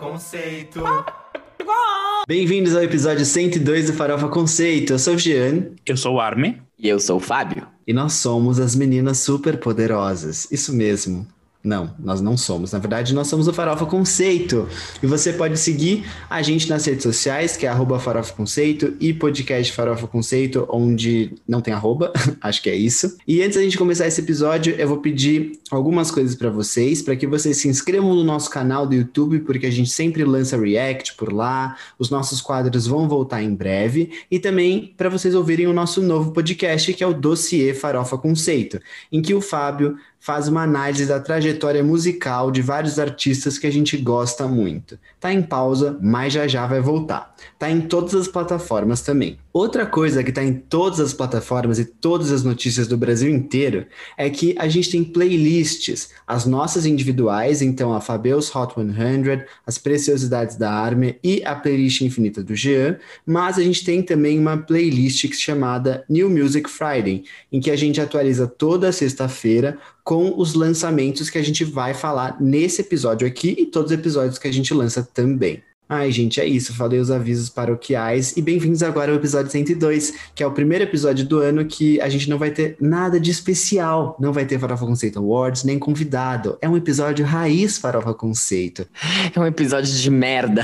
Conceito. Bem-vindos ao episódio 102 do Farofa Conceito. Eu sou o Jean. Eu sou o Arme. E eu sou o Fábio. E nós somos as meninas super poderosas. Isso mesmo. Não, nós não somos. Na verdade, nós somos o Farofa Conceito. E você pode seguir a gente nas redes sociais, que é arroba Farofa Conceito e podcast Farofa Conceito, onde não tem arroba, acho que é isso. E antes da gente começar esse episódio, eu vou pedir algumas coisas para vocês, para que vocês se inscrevam no nosso canal do YouTube, porque a gente sempre lança react por lá. Os nossos quadros vão voltar em breve. E também para vocês ouvirem o nosso novo podcast, que é o Dossiê Farofa Conceito, em que o Fábio faz uma análise da trajetória musical de vários artistas que a gente gosta muito. Tá em pausa, mas já já vai voltar. Tá em todas as plataformas também. Outra coisa que tá em todas as plataformas e todas as notícias do Brasil inteiro é que a gente tem playlists, as nossas individuais, então a Fabeus Hot 100, as Preciosidades da Army e a playlist infinita do Jean, mas a gente tem também uma playlist chamada New Music Friday, em que a gente atualiza toda sexta-feira com os lançamentos que a gente vai falar nesse episódio aqui e todos os episódios que a gente lança também. Ai, gente, é isso. Falei os avisos paroquiais e bem-vindos agora ao episódio 102, que é o primeiro episódio do ano que a gente não vai ter nada de especial. Não vai ter Farofa Conceito Awards, nem convidado. É um episódio raiz Farofa Conceito. É um episódio de merda.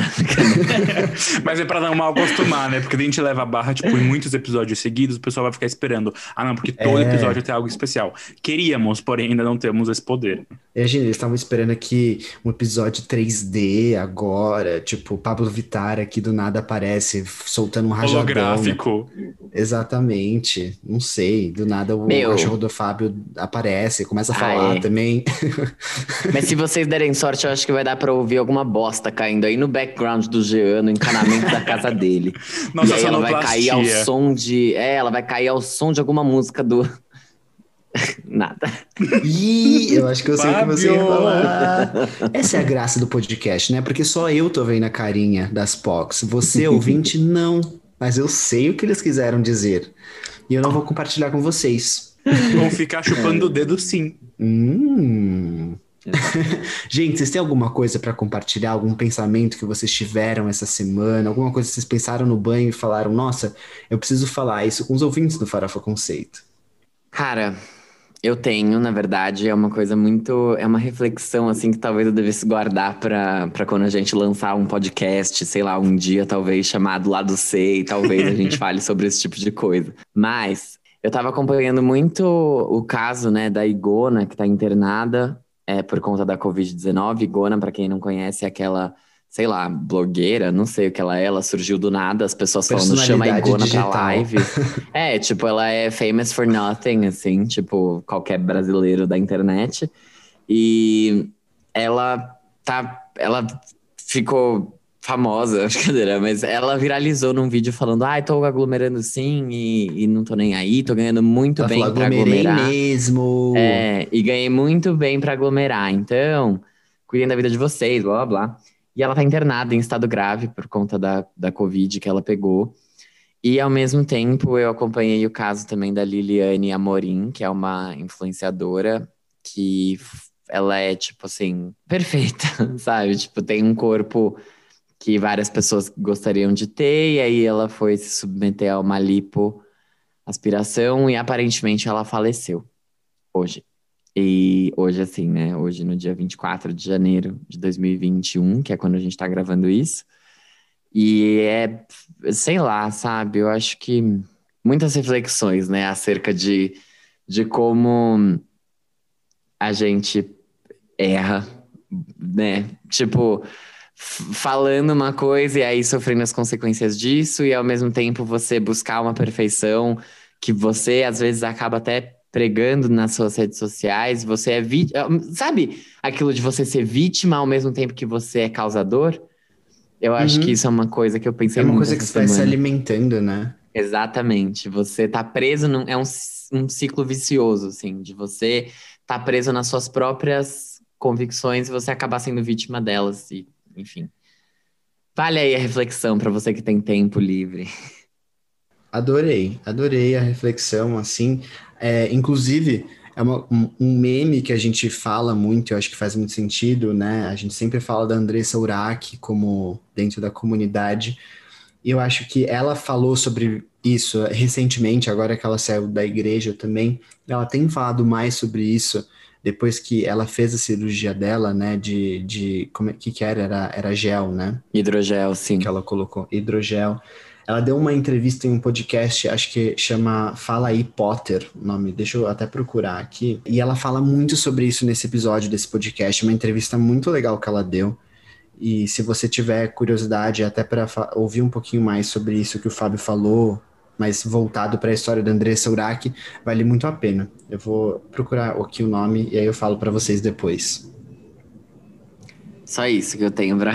Mas é pra não mal acostumar, né? Porque a gente leva a barra, tipo, em muitos episódios seguidos, o pessoal vai ficar esperando. Ah, não, porque todo É. episódio tem algo especial. Queríamos, porém ainda não temos esse poder. Imagina, eles estavam esperando aqui um episódio 3D agora, tipo, o Pablo Vittar aqui do nada aparece soltando um rajadão. Holográfico. Exatamente. Não sei, do nada o Meu. cachorro do Fábio aparece, começa a Ah, falar é. também. Mas se vocês derem sorte, eu acho que vai dar pra ouvir alguma bosta caindo aí no background do Jean, no encanamento da casa dele. Nossa, e aí ela vai cair ao som de. É, ela vai cair ao som de alguma música do. Nada. Ih, eu acho que eu sei o que você ia falar. Essa é a graça do podcast, né? Porque só eu tô vendo a carinha das POCs. Você, ouvinte, não. Mas eu sei o que eles quiseram dizer. E eu não vou compartilhar com vocês. Vão ficar chupando o dedo sim. Hum. Gente, vocês têm alguma coisa pra compartilhar? Algum pensamento que vocês tiveram essa semana? Alguma coisa que vocês pensaram no banho e falaram: Nossa, eu preciso falar isso com os ouvintes do Farofa Conceito? Cara, eu tenho, na verdade, é uma coisa muito. É uma reflexão, assim, que talvez eu devesse guardar pra quando a gente lançar um podcast, sei lá, um dia, talvez, chamado Lado C, e talvez a gente fale sobre esse tipo de coisa. Mas eu tava acompanhando muito o caso, né, da Igona, que tá internada é, por conta da Covid-19. Igona, pra quem não conhece, é aquela. Sei lá, blogueira, não sei o que ela é, ela surgiu do nada, as pessoas falando, chama a Igona digital. pra live. É, tipo, ela é famous for nothing, assim, tipo, qualquer brasileiro da internet. E ela tá. Ela ficou famosa, brincadeira, mas ela viralizou num vídeo falando: ai, tô aglomerando sim e, e não tô nem aí, tô ganhando muito Ela bem falou, pra aglomerar. mesmo. É, e ganhei muito bem pra aglomerar. Então, cuidem da vida de vocês, blá blá blá. E ela tá internada em estado grave por conta da, da Covid que ela pegou. E ao mesmo tempo eu acompanhei o caso também da Liliane Amorim, que é uma influenciadora que ela é, tipo assim, perfeita, sabe? Tipo, tem um corpo que várias pessoas gostariam de ter, e aí ela foi se submeter a uma lipo aspiração e aparentemente ela faleceu hoje. E hoje, assim, né? Hoje, no dia 24 de janeiro de 2021, que é quando a gente tá gravando isso. E é, sei lá, sabe? Eu acho que muitas reflexões, né, acerca de, de como a gente erra, né? Tipo, falando uma coisa e aí sofrendo as consequências disso, e ao mesmo tempo você buscar uma perfeição que você às vezes acaba até pregando nas suas redes sociais, você é vítima. Sabe aquilo de você ser vítima ao mesmo tempo que você é causador? Eu acho Uhum. que isso é uma coisa que eu pensei É uma muito coisa que essa vai se alimentando, né? Exatamente. Você tá preso num. É um, um ciclo vicioso, assim, de você tá preso nas suas próprias convicções e você acabar sendo vítima delas, e, enfim. Vale aí a reflexão para você que tem tempo livre. Adorei, adorei a reflexão, assim. É, inclusive, é uma, um, meme que a gente fala muito, eu acho que faz muito sentido, né? A gente sempre fala da Andressa Urach como dentro da comunidade. E eu acho que ela falou sobre isso recentemente, agora que ela saiu da igreja também. Ela tem falado mais sobre isso depois que ela fez a cirurgia dela, né? De, de como é que, que era? era? Era gel, né? Hidrogel, sim. Que ela colocou hidrogel. Ela deu uma entrevista em um podcast, acho que chama Fala aí Potter, o nome, deixa eu até procurar aqui. E ela fala muito sobre isso nesse episódio desse podcast, uma entrevista muito legal que ela deu. E se você tiver curiosidade, até para ouvir um pouquinho mais sobre isso que o Fábio falou, mas voltado para a história da Andressa Urach, vale muito a pena. Eu vou procurar aqui o nome e aí eu falo para vocês depois. Só isso que eu tenho para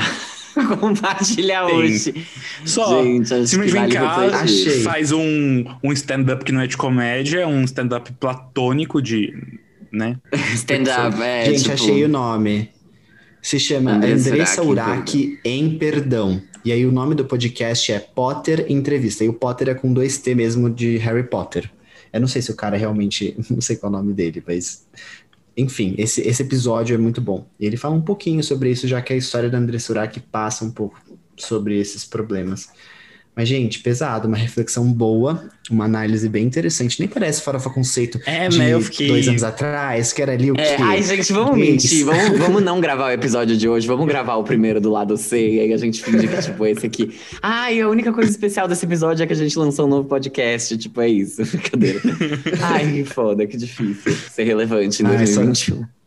compartilhar hoje. Só, Gente, se vem vale cá, faz um, um stand-up que não é de comédia, um stand-up platônico de, né? stand-up, é, Gente, tipo... achei o nome. Se chama Andressa, Andressa Urach em Perdão. E aí o nome do podcast é Potter Entrevista. E o Potter é com dois T mesmo de Harry Potter. Eu não sei se o cara realmente. Não sei qual é o nome dele, mas enfim, esse, esse episódio é muito bom. E ele fala um pouquinho sobre isso, já que a história da André Surak passa um pouco sobre esses problemas. Mas, gente, pesado, uma reflexão boa, uma análise bem interessante. Nem parece farofa conceito é, de né, fiquei... dois anos atrás, que era ali o é, quê? Ai, gente, vamos mentir. Vamos, vamos não gravar o episódio de hoje. Vamos gravar o primeiro do lado C. E aí a gente finge que, tipo, esse aqui. Ai, a única coisa especial desse episódio é que a gente lançou um novo podcast. Tipo, é isso. Brincadeira. Ai, que foda, que difícil ser relevante em 2021. Ai, só...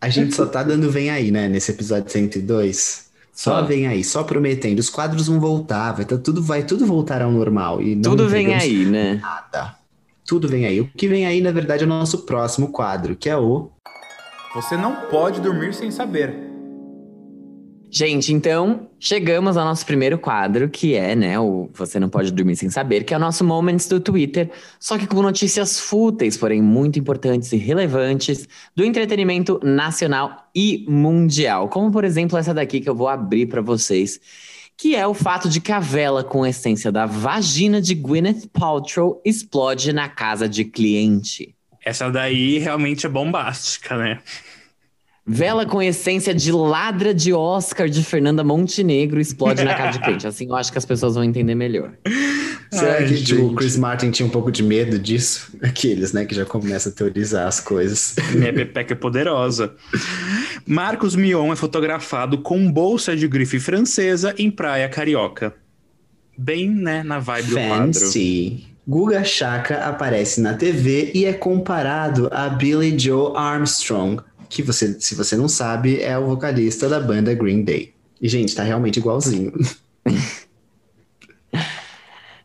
A gente só tá dando vem aí, né, nesse episódio 102. Só ah. vem aí, só prometendo. Os quadros vão voltar, vai, tá, tudo, vai tudo voltar ao normal. E tudo vem aí, né? Nada. Tudo vem aí. O que vem aí, na verdade, é o nosso próximo quadro, que é o. Você não pode dormir sem saber. Gente, então chegamos ao nosso primeiro quadro, que é, né, o Você Não Pode Dormir Sem Saber, que é o nosso Moments do Twitter, só que com notícias fúteis, porém muito importantes e relevantes do entretenimento nacional e mundial. Como, por exemplo, essa daqui que eu vou abrir para vocês, que é o fato de que a vela com essência da vagina de Gwyneth Paltrow explode na casa de cliente. Essa daí realmente é bombástica, né? Vela com essência de ladra de Oscar de Fernanda Montenegro explode na cara de crente. Assim eu acho que as pessoas vão entender melhor. Será Ai, que tipo, o Chris Martin tinha um pouco de medo disso? Aqueles, né, que já começam a teorizar as coisas. Minha pepeca é poderosa. Marcos Mion é fotografado com bolsa de grife francesa em praia carioca. Bem, né, na vibe Fancy. do quadro. Guga Chakra aparece na TV e é comparado a Billy Joe Armstrong, que você, se você não sabe, é o vocalista da banda Green Day. E, gente, tá realmente igualzinho.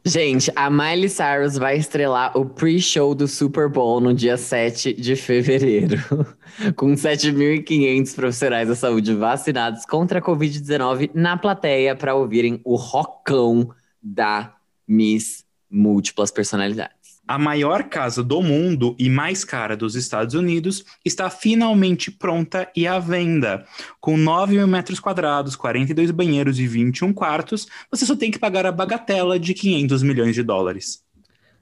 Gente, a Miley Cyrus vai estrelar o pre-show do Super Bowl no dia 7 de fevereiro, com 7.500 profissionais da saúde vacinados contra a Covid-19 na plateia para ouvirem o rockão da Miss Múltiplas Personalidades. A maior casa do mundo e mais cara dos Estados Unidos está finalmente pronta e à venda. Com 9 mil metros quadrados, 42 banheiros e 21 quartos, você só tem que pagar a bagatela de 500 milhões de dólares.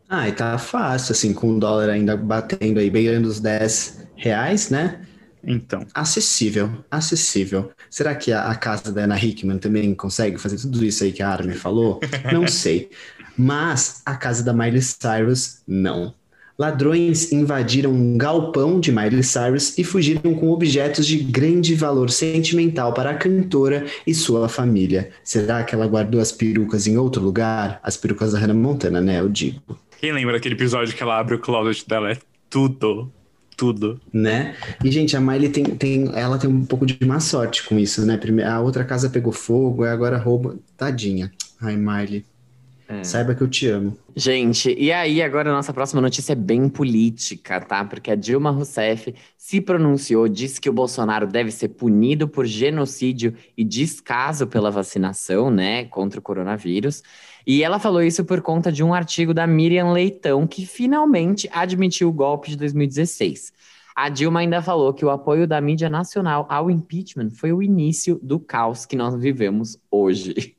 Ah, e tá fácil, assim, com o dólar ainda batendo aí, beirando os 10 reais, né? Então. Acessível, acessível. Será que a, a, casa da Ana Hickman também consegue fazer tudo isso aí que a Armin falou? Não sei. Mas a casa da Miley Cyrus não. Ladrões invadiram um galpão de Miley Cyrus e fugiram com objetos de grande valor sentimental para a cantora e sua família. Será que ela guardou as perucas em outro lugar? As perucas da Hannah Montana, né? Eu digo. Quem lembra daquele episódio que ela abre o closet dela? É tudo. Tudo. Né? E, gente, a Miley tem, tem, ela tem um pouco de má sorte com isso, né? A outra casa pegou fogo, e agora rouba. Tadinha. Ai, Miley. É. Saiba que eu te amo. Gente, e aí agora a nossa próxima notícia é bem política, tá? Porque a Dilma Rousseff se pronunciou, disse que o Bolsonaro deve ser punido por genocídio e descaso pela vacinação, né, contra o coronavírus. E ela falou isso por conta de um artigo da Miriam Leitão, que finalmente admitiu o golpe de 2016. A Dilma ainda falou que o apoio da mídia nacional ao impeachment foi o início do caos que nós vivemos hoje.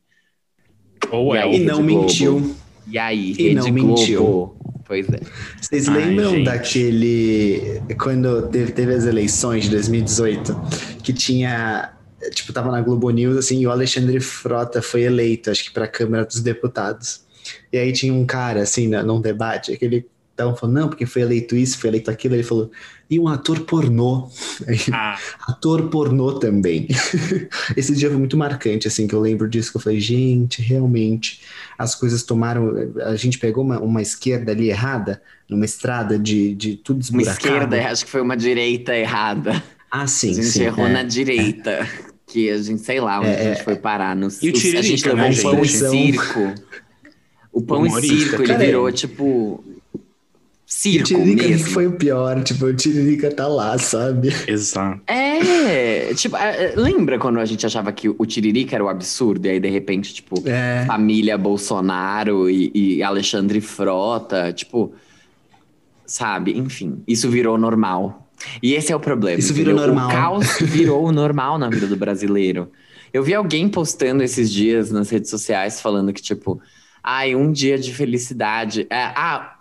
Ou é. E não mentiu. E aí, e Rede não Globo? mentiu. Pois é. Vocês Ai, lembram gente. daquele. Quando teve, teve as eleições de 2018, que tinha. Tipo, tava na Globo News, assim, e o Alexandre Frota foi eleito, acho que pra Câmara dos Deputados. E aí tinha um cara, assim, na- num debate, que ele tava falando, não, porque foi eleito isso, foi eleito aquilo. Ele falou, e um ator pornô. Ah, ator pornô também. Esse dia foi muito marcante, assim, que eu lembro disso, que eu falei, gente, realmente, as coisas tomaram. A gente pegou uma, uma esquerda ali errada, numa estrada de, de tudo Uma esburacado. esquerda, acho que foi uma direita errada. Ah, sim, a gente sim. errou é. na direita. Que a gente, sei lá, onde É, a gente foi parar. No, E o a gente Tiririca, levou né, um pão e circo. O pão e circo, ele Cara, virou, tipo, circo Tiririca mesmo. foi o pior, tipo, o Tiririca tá lá, sabe? exato. É, tipo, é, é, lembra quando a gente achava que o Tiririca era o absurdo? E aí, de repente, tipo, É. família Bolsonaro e, e Alexandre Frota, tipo, sabe? Enfim, isso virou normal. E esse é o problema. Isso virou entendeu? normal. O caos virou o normal na vida do brasileiro. Eu vi alguém postando esses dias nas redes sociais falando que, tipo, ai, um dia de felicidade. É, ah,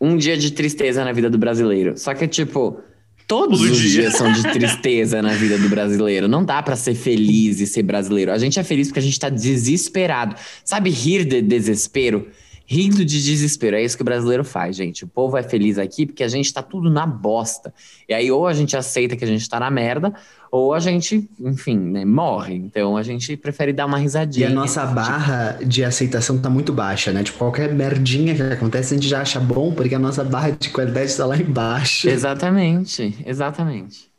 um dia de tristeza na vida do brasileiro. Só que, tipo, todos Todo os dia. dias são de tristeza na vida do brasileiro. Não dá pra ser feliz e ser brasileiro. A gente é feliz porque a gente tá desesperado. Sabe, rir de desespero? Rindo de desespero. É isso que o brasileiro faz, gente. O povo é feliz aqui porque a gente tá tudo na bosta. E aí, ou a gente aceita que a gente tá na merda, ou a gente, enfim, né, morre. Então a gente prefere dar uma E risadinha. a nossa barra de aceitação tá muito baixa, né? Tipo, qualquer merdinha que acontece, a gente já acha bom, porque a nossa barra de qualidade tá lá embaixo. Exatamente, exatamente.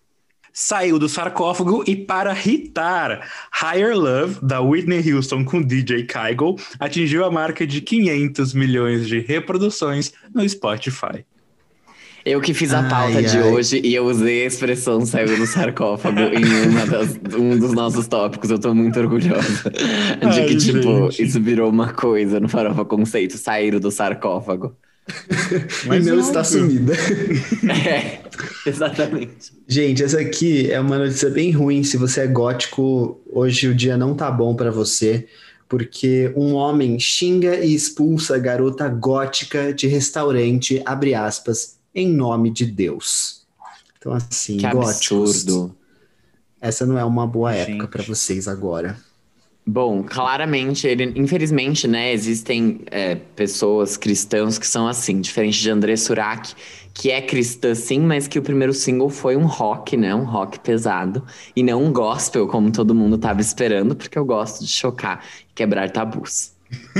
Saiu do sarcófago e para hitar, Higher Love, da Whitney Houston com DJ Kygo, atingiu a marca de 500 milhões de reproduções no Spotify. Eu que fiz a Ai, pauta de ai. hoje e eu usei a expressão saiu do sarcófago em uma das- um dos nossos tópicos. Eu tô muito orgulhosa de Ai, que, tipo, gente. isso virou uma coisa no Farofa Conceito, sair do sarcófago. E Mas não óbvio. está sumida. É, exatamente. Gente, essa aqui é uma notícia bem ruim. Se você é gótico, hoje o dia não tá bom pra você, porque um homem xinga e expulsa a garota gótica de restaurante, abre aspas, em nome de Deus. Então, assim, Que góticos, absurdo. essa não é uma boa época pra vocês agora. Bom, claramente, ele, infelizmente, né, existem é, pessoas cristãos que são assim, diferente de André Surak, que é cristã sim, mas que o primeiro single foi um rock, né, um rock pesado, e não um gospel, como todo mundo tava esperando, porque eu gosto de chocar e quebrar tabus.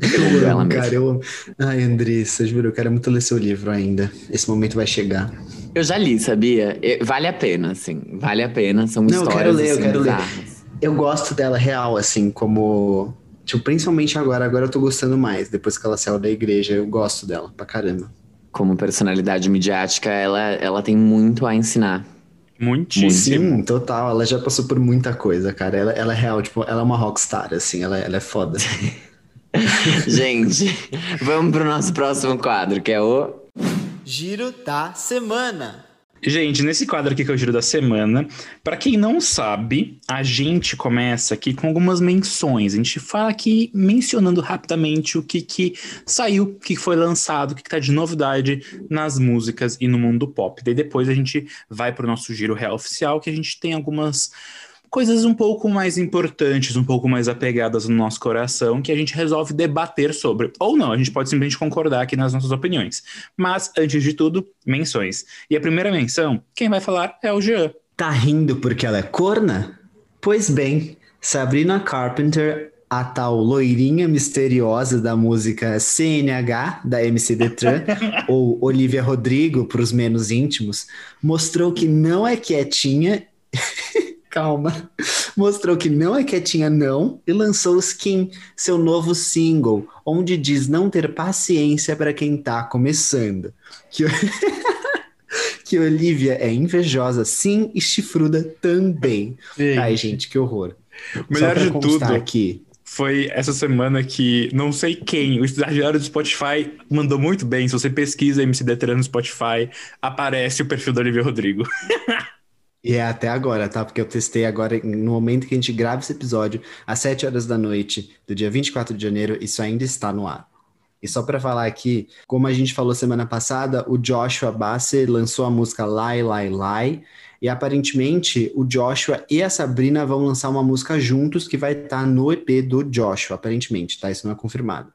Ela amo, mesma. cara, eu amo. Ai, Andressa, juro, eu quero muito ler seu livro ainda. Esse momento vai chegar. Eu já li, sabia? Vale a pena, assim, vale a pena, são Não, eu histórias quero ler, eu assim, quero ler. Eu gosto dela real, assim, como. Tipo, principalmente agora, agora eu tô gostando mais. Depois que ela saiu da igreja, eu gosto dela pra caramba. Como personalidade midiática, ela, ela tem muito a ensinar. Muitíssimo. Sim, total. Ela já passou por muita coisa, cara. Ela, ela é real, tipo, ela é uma rockstar, assim, ela, ela é foda. Gente, vamos pro nosso próximo quadro, que é o. Giro da semana. Gente, nesse quadro aqui que é o Giro da Semana, para quem não sabe, a gente começa aqui com algumas menções. A gente fala aqui mencionando rapidamente o que, que saiu, o que foi lançado, o que, que tá de novidade nas músicas e no mundo pop. Daí depois a gente vai pro nosso Giro Real Oficial, que a gente tem algumas coisas um pouco mais importantes, um pouco mais apegadas no nosso coração, que a gente resolve debater sobre. Ou não, a gente pode simplesmente concordar aqui nas nossas opiniões. Mas, antes de tudo, menções. E a primeira menção, quem vai falar é o Jean. Tá rindo porque ela é corna? Pois bem, Sabrina Carpenter, a tal loirinha misteriosa da música CNH da MC Detran, ou Olivia Rodrigo para os menos íntimos, mostrou que não é quietinha. Calma. Mostrou que não é quietinha, não, e lançou Skin, seu novo single, onde diz não ter paciência para quem tá começando. Que que Olivia é invejosa, sim, e chifruda também. Ai, gente, que horror. O melhor de tudo aqui. foi essa semana que não sei quem, o estagiário do Spotify mandou muito bem. Se você pesquisa MC Detran no Spotify, aparece o perfil do Olivia Rodrigo. E é até agora, tá? Porque eu testei agora, no momento que a gente grava esse episódio, às 7 horas da noite do dia 24 de janeiro, isso ainda está no ar. E só para falar aqui, como a gente falou semana passada, o Joshua Basser lançou a música Lai Lai Lai. E aparentemente o Joshua e a Sabrina vão lançar uma música juntos que vai estar no EP do Joshua, aparentemente, tá? Isso não é confirmado.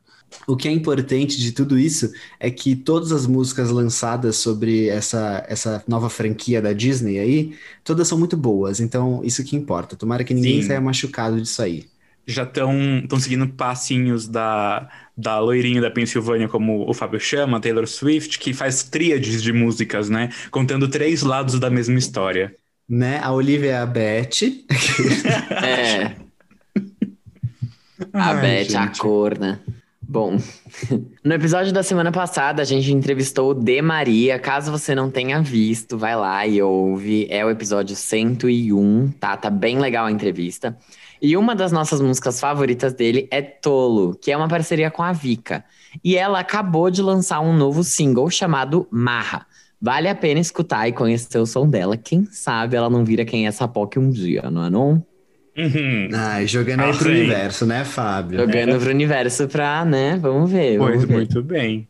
O que é importante de tudo isso é que todas as músicas lançadas sobre essa, essa nova franquia da Disney aí, todas são muito boas. Então, isso que importa. Tomara que ninguém Sim. saia machucado disso aí. Já estão seguindo passinhos da, da loirinha da Pensilvânia, como o Fábio chama, Taylor Swift, que faz tríades de músicas, né? Contando três lados da mesma história. Né? A Olivia é a Beth. É. A Ai, Beth, a gente. corna. Bom, no episódio da semana passada a gente entrevistou o De Maria. Caso você não tenha visto, vai lá e ouve. É o episódio 101, tá? Tá bem legal a entrevista. E uma das nossas músicas favoritas dele é Tolo, que é uma parceria com a Vika. E ela acabou de lançar um novo single chamado Marra. Vale a pena escutar e conhecer o som dela. Quem sabe ela não vira quem é essa POC um dia, não é não? Uhum. Ai, jogando aí Ah, pro universo, né, Fábio? Jogando pro universo pra, né? Vamos ver. Vamos Pois ver. muito bem.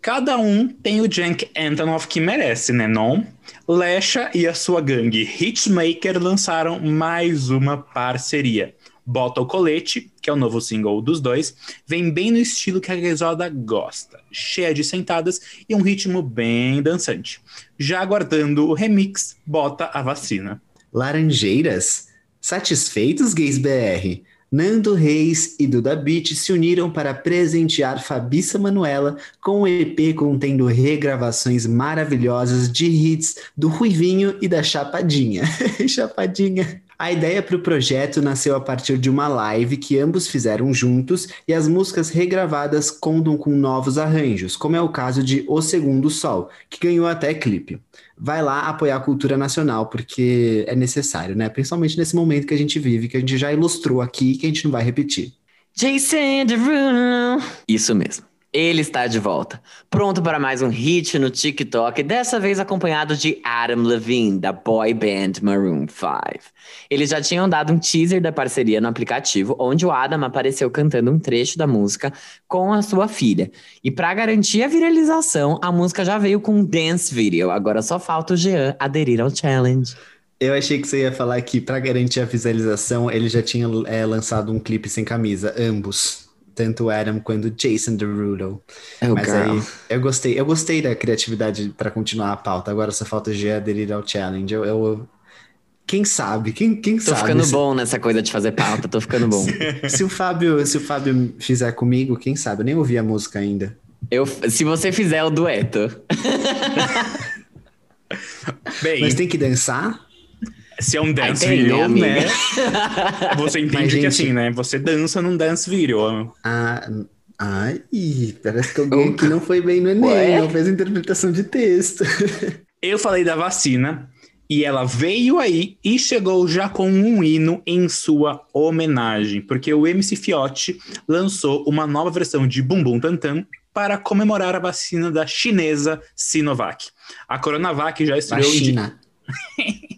Cada um tem o Jank Antonoff que merece, né, não? Lesha e a sua gangue Hitmaker lançaram mais uma parceria. Bota o Colete, que é o novo single dos dois, vem bem no estilo que a Griselda gosta, cheia de sentadas e um ritmo bem dançante. Já aguardando o remix, bota a vacina. Laranjeiras? Satisfeitos, gays BR? Nando Reis e Duda Beat se uniram para presentear Fabiça Manuela com um EP contendo regravações maravilhosas de hits do Ruivinho e da Chapadinha. Chapadinha. A ideia para o projeto nasceu a partir de uma live que ambos fizeram juntos e as músicas regravadas contam com novos arranjos, como é o caso de O Segundo Sol, que ganhou até clipe vai lá apoiar a cultura nacional, porque é necessário, né? Principalmente nesse momento que a gente vive, que a gente já ilustrou aqui e que a gente não vai repetir. Jason Derulo. Isso mesmo. Ele está de volta, pronto para mais um hit no TikTok, dessa vez acompanhado de Adam Levine, da boy band Maroon 5. Eles já tinham dado um teaser da parceria no aplicativo, onde o Adam apareceu cantando um trecho da música com a sua filha. E para garantir a viralização, a música já veio com um dance video, agora só falta o Jean aderir ao challenge. Eu achei que você ia falar que, para garantir a visualização, ele já tinha é, lançado um clipe sem camisa, ambos. Tanto o Adam quanto o Jason Derulo. Oh, Mas girl. aí, eu gostei, eu gostei da criatividade para continuar a pauta. Agora só falta o G aderir ao challenge. Eu, eu- Quem sabe? Quem, quem Tô sabe? ficando se, bom nessa coisa de fazer pauta, tô ficando bom. Se o Fábio, se o Fábio fizer comigo, quem sabe? Eu nem ouvi a música ainda. Eu, se você fizer o dueto. Bem, Mas tem que dançar? Se é um dance né, video, amiga? né? Você entende Mas, que gente- assim, né? Você dança num dance video. Ah, ai, parece que alguém que não foi bem no Enem, Ué? não fez interpretação de texto. Eu falei da vacina e ela veio aí e chegou já com um hino em sua homenagem, porque o MC Fiote lançou uma nova versão de Bumbum Tantan para comemorar a vacina da chinesa Sinovac. A Coronavac já Da estreou em, China.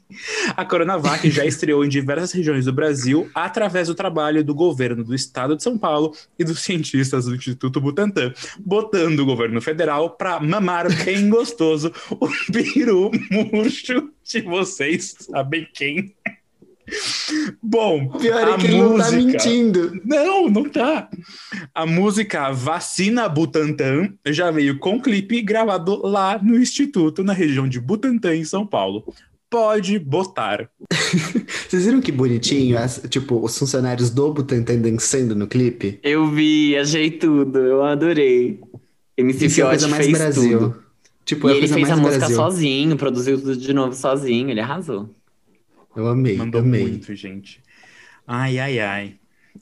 a Coronavac já estreou em diversas regiões do Brasil através do trabalho do governo do estado de São Paulo e dos cientistas do Instituto Butantan, botando o governo federal para mamar bem gostoso o peru murcho de vocês sabem quem. Bom, Pior é a que ele não tá música- mentindo. não, não tá. A música Vacina Butantan já veio com clipe gravado lá no Instituto, na região de Butantã, em São Paulo. Pode botar. Vocês viram que bonitinho? As- tipo, os funcionários do Butantan dançando no clipe? Eu vi, achei tudo, eu adorei. MC Isso é a coisa mais fez Brasil. tudo. Tipo, E é ele fez a música Brasil. sozinho, produziu tudo de novo sozinho, ele arrasou. Eu amei, Mandou amei. muito, gente. Ai, ai, ai.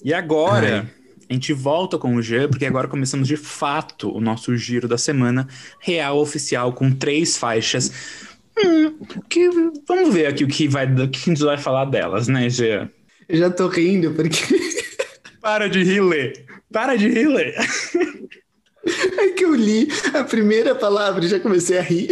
E agora, a gente volta com o Jean, porque agora começamos de fato o nosso giro da semana real oficial com três faixas. Hum, que, vamos ver aqui o que, vai, o que a gente vai falar delas, né, Jean? Eu já tô rindo porque Para de rir, Lê. Para de rir, Lê. é que eu li a primeira palavra e já comecei a rir.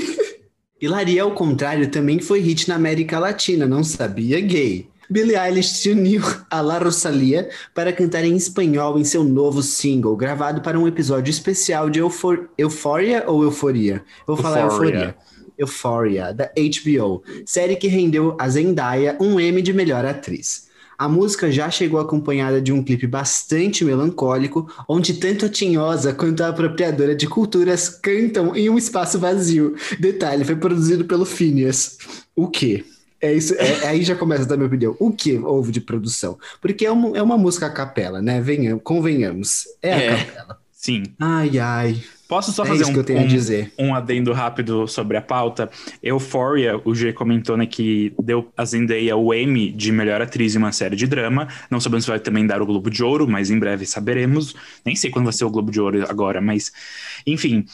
Hilaria, ao contrário, também foi hit na América Latina, não sabia gay. Billie Eilish se uniu a La Rosalia para cantar em espanhol em seu novo single, gravado para um episódio especial de Eufor Euphoria ou Euforia? Eu vou falar Euphoria. Euforia. Euphoria, da HBO, série que rendeu a Zendaya um Emmy de melhor atriz. A música já chegou acompanhada de um clipe bastante melancólico, onde tanto a tinhosa quanto a apropriadora de culturas cantam em um espaço vazio. Detalhe, foi produzido pelo Phineas. O quê? É isso, é- aí já começa a dar minha opinião. O que houve de produção? Porque é uma, é uma música a capela, né? Venham, convenhamos. É a É. capela. Sim. Ai, ai. Posso só é fazer um, que eu tenho a um- dizer. um adendo rápido sobre a pauta. Euphoria, o G comentou né, que deu a Zendaya o Emmy de melhor atriz em uma série de drama. Não sabemos se vai também dar o Globo de Ouro, mas em breve saberemos. Nem sei quando vai ser o Globo de Ouro agora, mas enfim.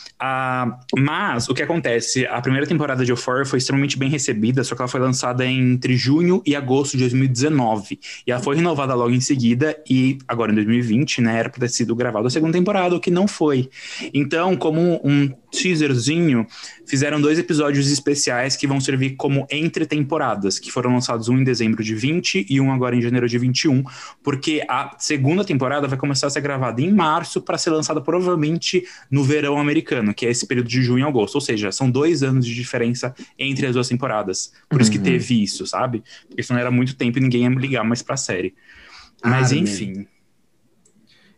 mas o que acontece? A primeira temporada de Euphoria foi extremamente bem recebida, só que ela foi lançada entre junho e agosto de 2019. E ela foi renovada logo em seguida, e agora em 2020, né, era para ter sido gravada a segunda temporada, o que não foi. Então, como um teaserzinho, fizeram dois episódios especiais que vão servir como entre temporadas, que foram lançados um em dezembro de 20 e um agora em janeiro de 21, porque a segunda temporada vai começar a ser gravada em março para ser lançada provavelmente no verão americano, que é esse período de junho e agosto. Ou seja, são dois anos de diferença entre as duas temporadas. Por isso que Uhum. teve isso, sabe? Porque senão era muito tempo e ninguém ia ligar mais pra série. Mas Ah, enfim.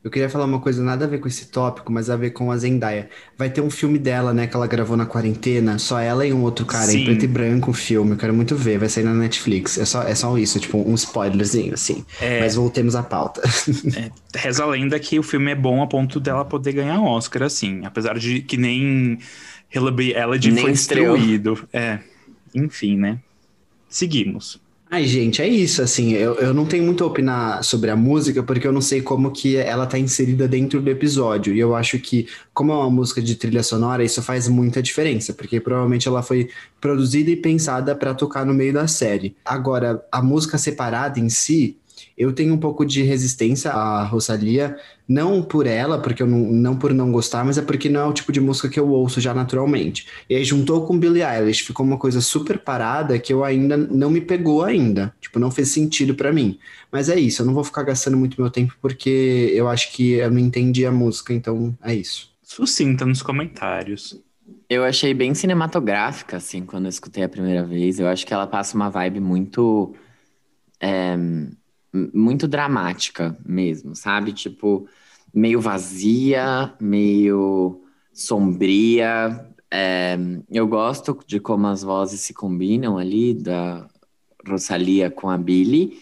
Eu queria falar uma coisa nada a ver com esse tópico, mas a ver com a Zendaya. Vai ter um filme dela, né, que ela gravou na quarentena, só ela e um outro cara, Sim. em preto e branco o filme. Eu quero muito ver, vai sair na Netflix. É só, é só isso, tipo, um spoilerzinho, assim. É, Mas voltemos à pauta. reza a lenda que o filme é bom a ponto dela poder ganhar Oscar, assim. Apesar de que nem Hillary Nem foi estreou. destruído. É, enfim, né? Seguimos. Ai, gente, é isso, assim, eu, eu não tenho muito a opinar sobre a música, porque eu não sei como que ela tá inserida dentro do episódio, e eu acho que, como é uma música de trilha sonora, isso faz muita diferença, porque provavelmente ela foi produzida e pensada para tocar no meio da série. Agora, a música separada em si, eu tenho um pouco de resistência à Rosalia, não por ela, porque eu não, não por não gostar, mas é porque não é o tipo de música que eu ouço já naturalmente. E aí juntou com Billie Eilish, ficou uma coisa super parada que eu ainda não me pegou ainda. Tipo, não fez sentido pra mim. Mas é isso, eu não vou ficar gastando muito meu tempo porque eu acho que eu não entendi a música, então é isso. Sucinta nos comentários. Eu achei bem cinematográfica, assim, quando eu escutei a primeira vez. Eu acho que ela passa uma vibe muito. é, muito dramática mesmo, sabe? Tipo, meio vazia, meio sombria. É, eu gosto de como as vozes se combinam ali, da Rosalia com a Billie.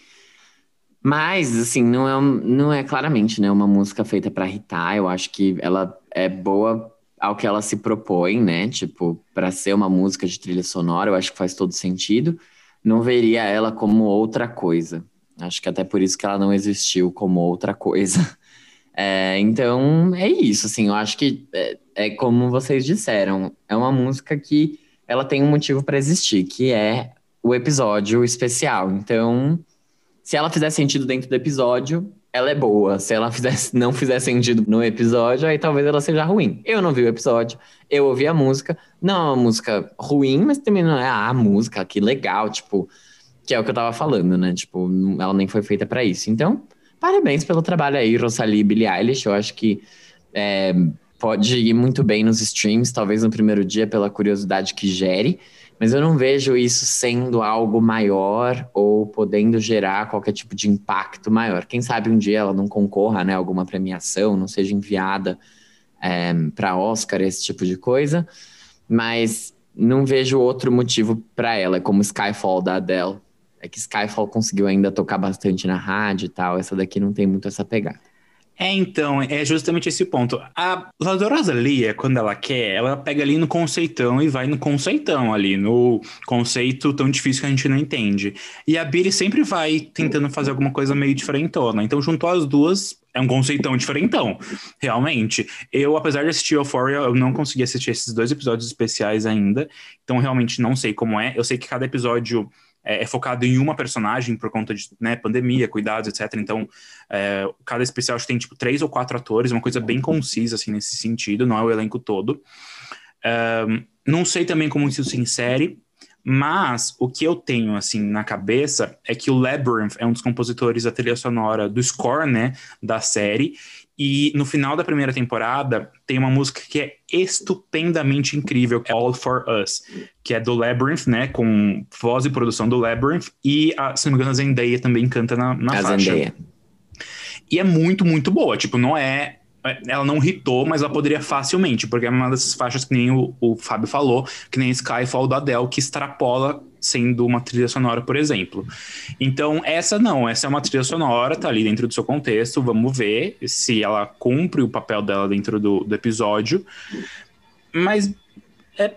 Mas, assim, não é, não é claramente, né, uma música feita para irritar. Eu acho que ela é boa ao que ela se propõe, né? Tipo, para ser uma música de trilha sonora, eu acho que faz todo sentido. Não veria ela como outra coisa. Acho que até por isso que ela não existiu como outra coisa. É, então, é isso, assim, eu acho que é, é como vocês disseram, é uma música que ela tem um motivo para existir, que é o episódio especial. Então, se ela fizer sentido dentro do episódio, ela é boa. Se ela fizesse, não fizer sentido no episódio, aí talvez ela seja ruim. Eu não vi o episódio, eu ouvi a música. Não é uma música ruim, mas também não é ah, a música, que legal, tipo, que é o que eu tava falando, né? Tipo, ela nem foi feita pra isso. Então, parabéns pelo trabalho aí, Rosalie e Billie Eilish. Eu acho que é, pode ir muito bem nos streams, talvez no primeiro dia, pela curiosidade que gere. Mas eu não vejo isso sendo algo maior ou podendo gerar qualquer tipo de impacto maior. Quem sabe um dia ela não concorra né, alguma premiação, não seja enviada para Oscar, esse tipo de coisa. Mas não vejo outro motivo para ela, é como Skyfall da Adele. É que Skyfall conseguiu ainda tocar bastante na rádio e tal. Essa daqui não tem muito essa pegada. É, então, é justamente esse ponto. A La Rosalia, quando ela quer, ela pega ali no conceitão e vai no conceitão ali, no conceito tão difícil que a gente não entende. E a Billie sempre vai tentando fazer alguma coisa meio diferentona. Então, juntou as duas, é um conceitão diferentão, realmente. Eu, apesar de assistir Euphoria, eu não consegui assistir esses dois episódios especiais ainda. Então, realmente não sei como é. Eu sei que cada episódio é, é focado em uma personagem por conta de né, pandemia, cuidados, etc. Então, é, cada especial acho que tem tipo três ou quatro atores, uma coisa bem concisa assim nesse sentido, não é o elenco todo. Ahn, não sei também como isso se insere, Mas o que eu tenho assim na cabeça é que o Labyrinth é um dos compositores da trilha sonora do score, né, da série. E no final da primeira temporada tem uma música que é estupendamente incrível, que é All for Us, que é do Labyrinth, né, com voz e produção do Labyrinth e a, se não me engano a Zendaya também canta na, na a faixa. Zendaya. E é muito, muito boa. Tipo, não é. Ela não hitou, mas ela poderia facilmente, porque é uma dessas faixas que nem o, o Fábio falou, que nem Skyfall do Adele, que extrapola sendo uma trilha sonora, por exemplo. Então, essa não, essa é uma trilha sonora, tá ali dentro do seu contexto, vamos ver se ela cumpre o papel dela dentro do, do episódio. Mas é,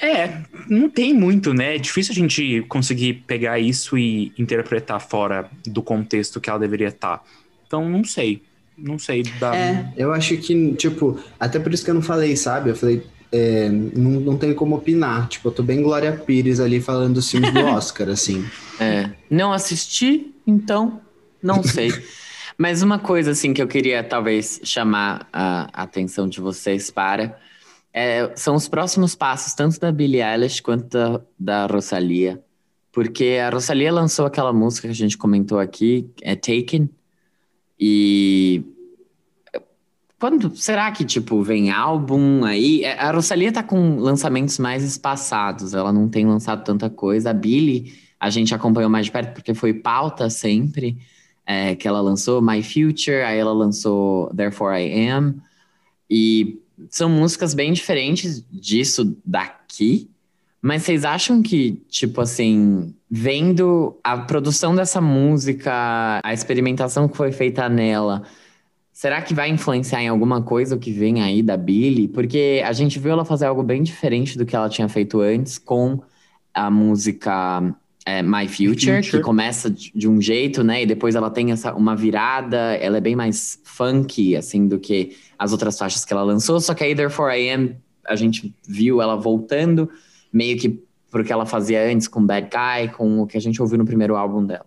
é, não tem muito, né? É difícil a gente conseguir pegar isso e interpretar fora do contexto que ela deveria estar. Então, não sei. Não sei. Dá... É, eu acho que, tipo, até por isso que eu não falei, sabe? Eu falei, é, não, não tenho como opinar. Tipo, eu tô bem Glória Pires ali falando dos filmes do Oscar, assim. É. Não assisti, então não sei. Mas uma coisa assim que eu queria talvez chamar a atenção de vocês para é, são os próximos passos, tanto da Billie Eilish quanto da, da Rosalia. Porque a Rosalia lançou aquela música que a gente comentou aqui, é Taken. E quando será que tipo vem álbum aí? É, A Rosalia tá com lançamentos mais espaçados, ela não tem lançado tanta coisa. A Billie a gente acompanhou mais de perto porque foi pauta sempre é, que ela lançou My Future, aí ela lançou Therefore I Am e são músicas bem diferentes disso daqui. Mas vocês acham que, tipo assim, vendo a produção dessa música, a experimentação que foi feita nela, será que vai influenciar em alguma coisa o que vem aí da Billie? Porque a gente viu ela fazer algo bem diferente do que ela tinha feito antes com a música é, My Future, Future. que começa de um jeito, né? E depois ela tem essa, uma virada, ela é bem mais funky, assim, do que as outras faixas que ela lançou. Só que aí, Therefore I Am, a gente viu ela voltando meio que pro que ela fazia antes com Bad Guy, com o que a gente ouviu no primeiro álbum dela.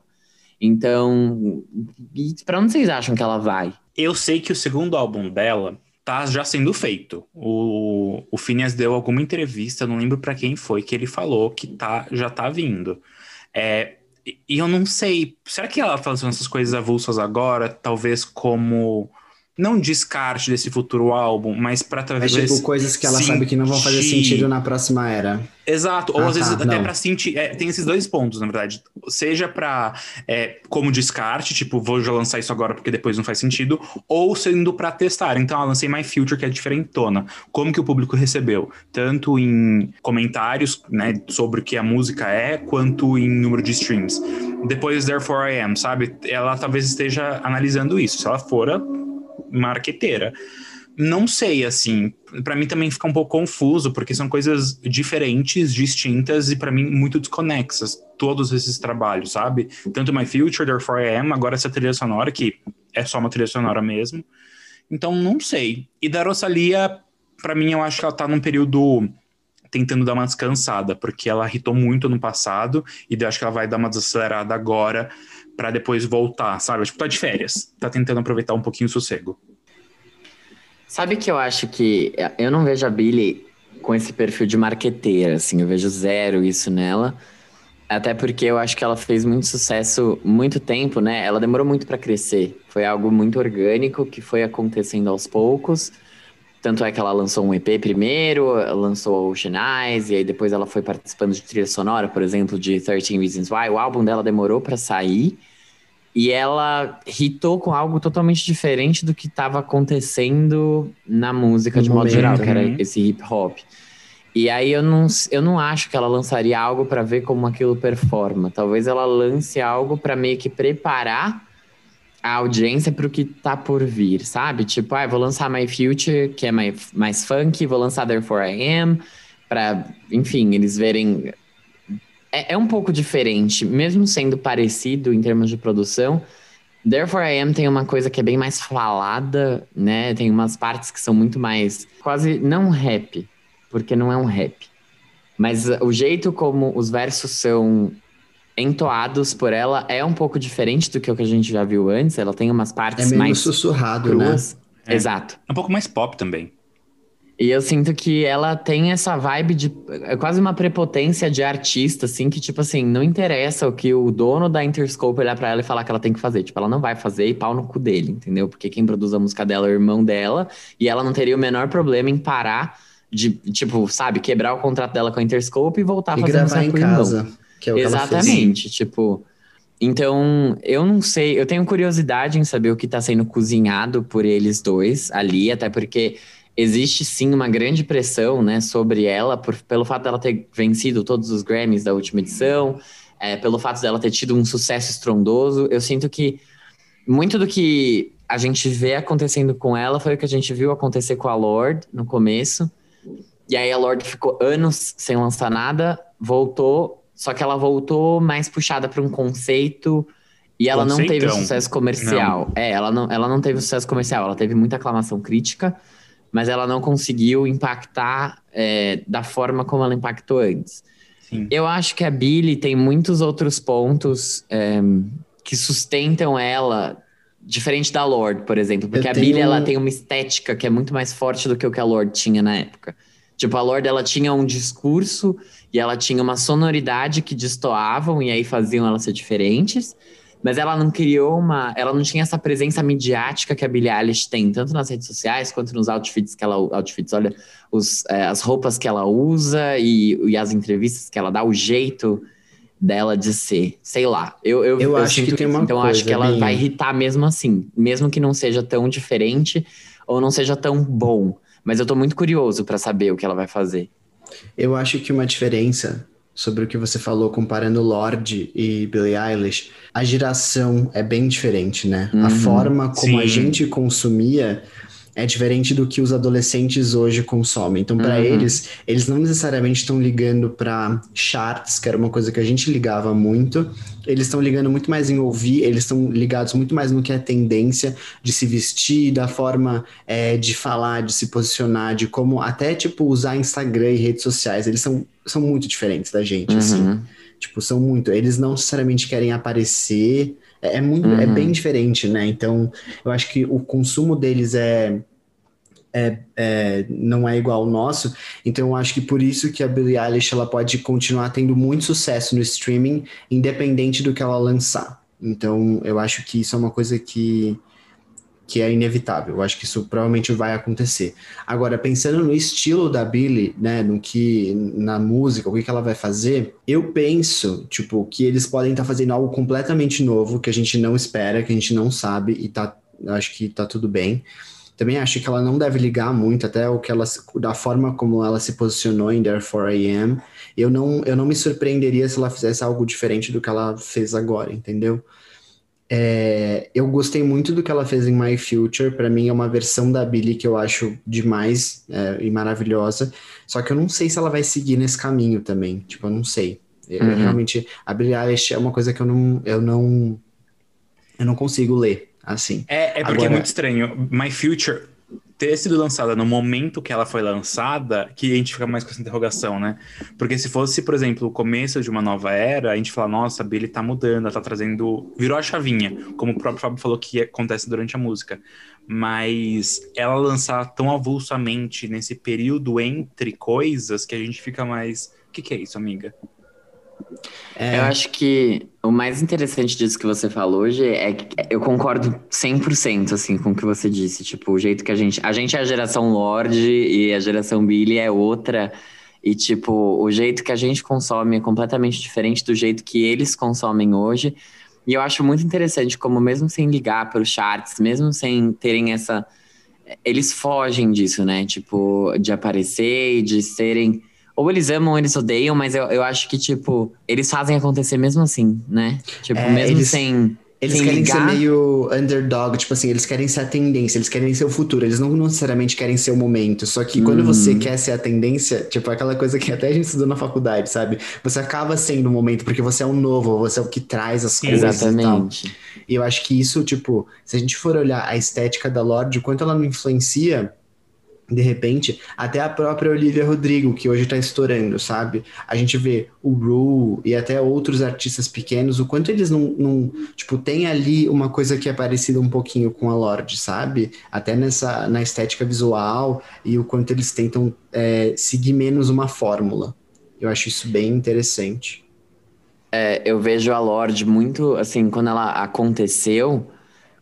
Então, pra onde vocês acham que ela vai? Eu sei que o segundo álbum dela tá já sendo feito. O, o Phineas deu alguma entrevista, não lembro pra quem foi, que ele falou que tá, já tá vindo. É, e eu não sei, será que ela tá fazendo essas coisas avulsas agora, talvez como não descarte desse futuro álbum, mas pra É talvez tipo coisas que ela sabe que não vão fazer sentir- sentido na próxima era. Exato, ou Ah, às vezes tá, até não. pra sentir. é, tem esses dois pontos, na verdade. Seja pra é, como descarte, tipo, vou já lançar isso agora porque depois não faz sentido, ou sendo pra testar. Então, eu lancei My Future, que é diferentona. Como que o público recebeu? Tanto em comentários, né, sobre o que a música é, quanto em número de streams. Depois, Therefore I Am, sabe? Ela talvez esteja analisando isso. Se ela for marqueteira. Não sei, assim, Pra mim também fica um pouco confuso, porque são coisas diferentes, distintas e pra mim muito desconexas, todos esses trabalhos, sabe? Tanto My Future, Therefore I Am, agora essa trilha sonora, que é só uma trilha sonora mesmo. Então, não sei. E da Rosalia, pra mim, eu acho que ela tá num período tentando dar uma descansada, porque ela irritou muito no passado, e eu acho que ela vai dar uma desacelerada agora pra depois voltar, sabe? Tipo, tá de férias, tá tentando aproveitar um pouquinho o sossego. Sabe que eu acho que eu não vejo a Billie com esse perfil de marqueteira, assim, eu vejo zero isso nela. Até porque eu acho que ela fez muito sucesso muito tempo, né? Ela demorou muito pra crescer. Foi algo muito orgânico que foi acontecendo aos poucos. Tanto é que ela lançou um EP primeiro, lançou Ocean Eyes, e aí depois ela foi participando de trilha sonora, por exemplo, de 13 Reasons Why. O álbum dela demorou pra sair. E ela hitou com algo totalmente diferente do que estava acontecendo na música No de modo momento, geral, que era né? esse hip hop. E aí eu não, eu não acho que ela lançaria algo para ver como aquilo performa. Talvez ela lance algo para meio que preparar a audiência para o que tá por vir, sabe? Tipo, ah, vou lançar My Future, que é mais, mais funk, vou lançar Therefore I Am, para, enfim, eles verem é, é um pouco diferente, mesmo sendo parecido em termos de produção. Therefore I Am tem uma coisa que é bem mais falada, né? Tem umas partes que são muito mais quase não rap, porque não é um rap. Mas o jeito como os versos são entoados por ela é um pouco diferente do que o que a gente já viu antes. Ela tem umas É partes meio mais sussurrado, né? cruas. É. Exato. É um pouco mais pop também. E eu sinto que ela tem essa vibe de. É quase uma prepotência de artista, assim, que, tipo assim, não interessa o que o dono da Interscope olhar pra ela e falar que ela tem que fazer. Tipo, ela não vai fazer e pau no cu dele, entendeu? Porque quem produz a música dela é o irmão dela e ela não teria o menor problema em parar de, tipo, sabe, quebrar o contrato dela com a Interscope e voltar a E fazer gravar música em com o irmão. Que é o. Exatamente, tipo. Então, eu não sei, eu tenho curiosidade em saber o que tá sendo cozinhado por eles dois ali, até porque existe sim uma grande pressão, né, sobre ela, por- pelo fato dela ter vencido todos os Grammys da última edição, é, pelo fato dela ter tido um sucesso estrondoso. Eu sinto que muito do que a gente vê acontecendo com ela foi o que a gente viu acontecer com a Lorde no começo. E aí a Lorde ficou anos sem lançar nada, voltou, só que ela voltou mais puxada para um conceito e ela não teve Conceitão. sucesso comercial. É, ela não, ela não teve sucesso comercial, ela teve muita aclamação crítica, mas ela não conseguiu impactar é, da forma como ela impactou antes. Sim. Eu acho que a Billie tem muitos outros pontos é, que sustentam ela, diferente da Lorde, por exemplo. Porque Eu a Billie tenho- ela tem uma estética que é muito mais forte do que o que a Lorde tinha na época. Tipo, a Lorde ela tinha um discurso e ela tinha uma sonoridade que destoavam e aí faziam elas ser diferentes. Mas ela não criou uma. Ela não tinha essa presença midiática que a Billie Eilish tem, tanto nas redes sociais quanto nos outfits que ela. Outfits, olha, os, é, as roupas que ela usa e, e as entrevistas que ela dá, o jeito dela de ser. Sei lá. Eu, eu, Eu acho sinto que tem isso, uma Então eu acho coisa, que ela Binho. vai irritar mesmo assim. Mesmo que não seja tão diferente ou não seja tão bom. Mas eu tô muito curioso pra saber o que ela vai fazer. Eu acho que uma diferença sobre o que você falou comparando Lorde e Billie Eilish, a geração é bem diferente, né? A Uhum. forma como a Sim. gente consumia é diferente do que os adolescentes hoje consomem. Então, para Uhum. eles, eles não necessariamente estão ligando para charts, que era uma coisa que a gente ligava muito. Eles estão ligando muito mais em ouvir, eles estão ligados muito mais no que é tendência de se vestir, da forma é, de falar, de se posicionar, de como até tipo usar Instagram e redes sociais. Eles são, são muito diferentes da gente, assim. Uhum. Tipo, são muito. Eles não necessariamente querem aparecer. É, é muito, é Uhum. bem diferente, né? Então, eu acho que o consumo deles é, é, é- não é igual ao nosso. Então, eu acho que por isso que a Billie Eilish ela pode continuar tendo muito sucesso no streaming, independente do que ela lançar. Então, eu acho que isso é uma coisa que que é inevitável. Eu acho que isso provavelmente vai acontecer. Agora, pensando no estilo da Billie, né, no que na música, o que que ela vai fazer, eu penso, tipo, que eles podem estar fazendo algo completamente novo que a gente não espera, que a gente não sabe e tá, acho que tá tudo bem. Também acho que ela não deve ligar muito até o que ela da forma como ela se posicionou em Therefore I Am. Eu não eu não me surpreenderia se ela fizesse algo diferente do que ela fez agora, entendeu? É, eu gostei muito do que ela fez em My Future. Pra mim é uma versão da Billie que eu acho demais é, e maravilhosa. Só que eu não sei se ela vai seguir nesse caminho também. Tipo, eu não sei. Eu, Uhum. Realmente, a Billie Eilish é uma coisa que eu não, eu não, eu não consigo ler assim. É, é porque Agora- é muito estranho. My Future ter sido lançada no momento que ela foi lançada, que a gente fica mais com essa interrogação, né? Porque se fosse, por exemplo, o começo de uma nova era, a gente fala, nossa, a Billie tá mudando, ela tá trazendo. Virou a chavinha, como o próprio Fábio falou que acontece durante a música. Mas ela lançar tão avulsamente nesse período entre coisas que a gente fica mais. O que, que é isso, amiga? É, Eu acho que o mais interessante disso que você falou hoje é que eu concordo 100% assim com o que você disse, tipo, o jeito que a gente, a gente é a geração Lorde e a geração Billy é outra e tipo, o jeito que a gente consome é completamente diferente do jeito que eles consomem hoje. E eu acho muito interessante como mesmo sem ligar para os charts, mesmo sem terem essa eles fogem disso, né? Tipo, de aparecer e de serem ou eles amam ou eles odeiam, mas eu, eu acho que, tipo, eles fazem acontecer mesmo assim, né? Tipo, É, mesmo eles- sem. Eles sem querem ligar. ser meio underdog, tipo assim, eles querem ser a tendência, eles querem ser o futuro, eles não necessariamente querem ser o momento. Só que quando Hum. você quer ser a tendência, tipo aquela coisa que até a gente estudou na faculdade, sabe? Você acaba sendo o momento, porque você é o novo, você é o que traz as coisas e tal. Exatamente. E eu acho que isso, tipo, se a gente for olhar a estética da Lorde, o quanto ela não influencia de repente, até a própria Olivia Rodrigo, que hoje tá estourando, sabe? A gente vê o Ru e até outros artistas pequenos, o quanto eles não, não, tipo, tem ali uma coisa que é parecida um pouquinho com a Lorde, sabe? Até nessa, na estética visual e o quanto eles tentam é, seguir menos uma fórmula. Eu acho isso bem interessante. É, eu vejo a Lorde muito, assim, quando ela aconteceu,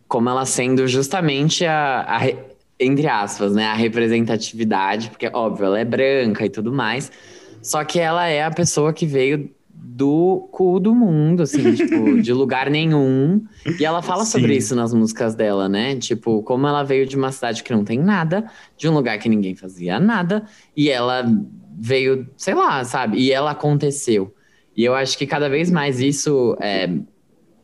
como ela sendo justamente a, a entre aspas, né, a representatividade, porque, óbvio, ela é branca e tudo mais, só que ela é a pessoa que veio do cu do mundo, assim, tipo, de lugar nenhum. E ela fala Sim. sobre isso nas músicas dela, né? Tipo, como ela veio de uma cidade que não tem nada, de um lugar que ninguém fazia nada, e ela veio, sei lá, sabe? E ela aconteceu. E eu acho que cada vez mais isso é,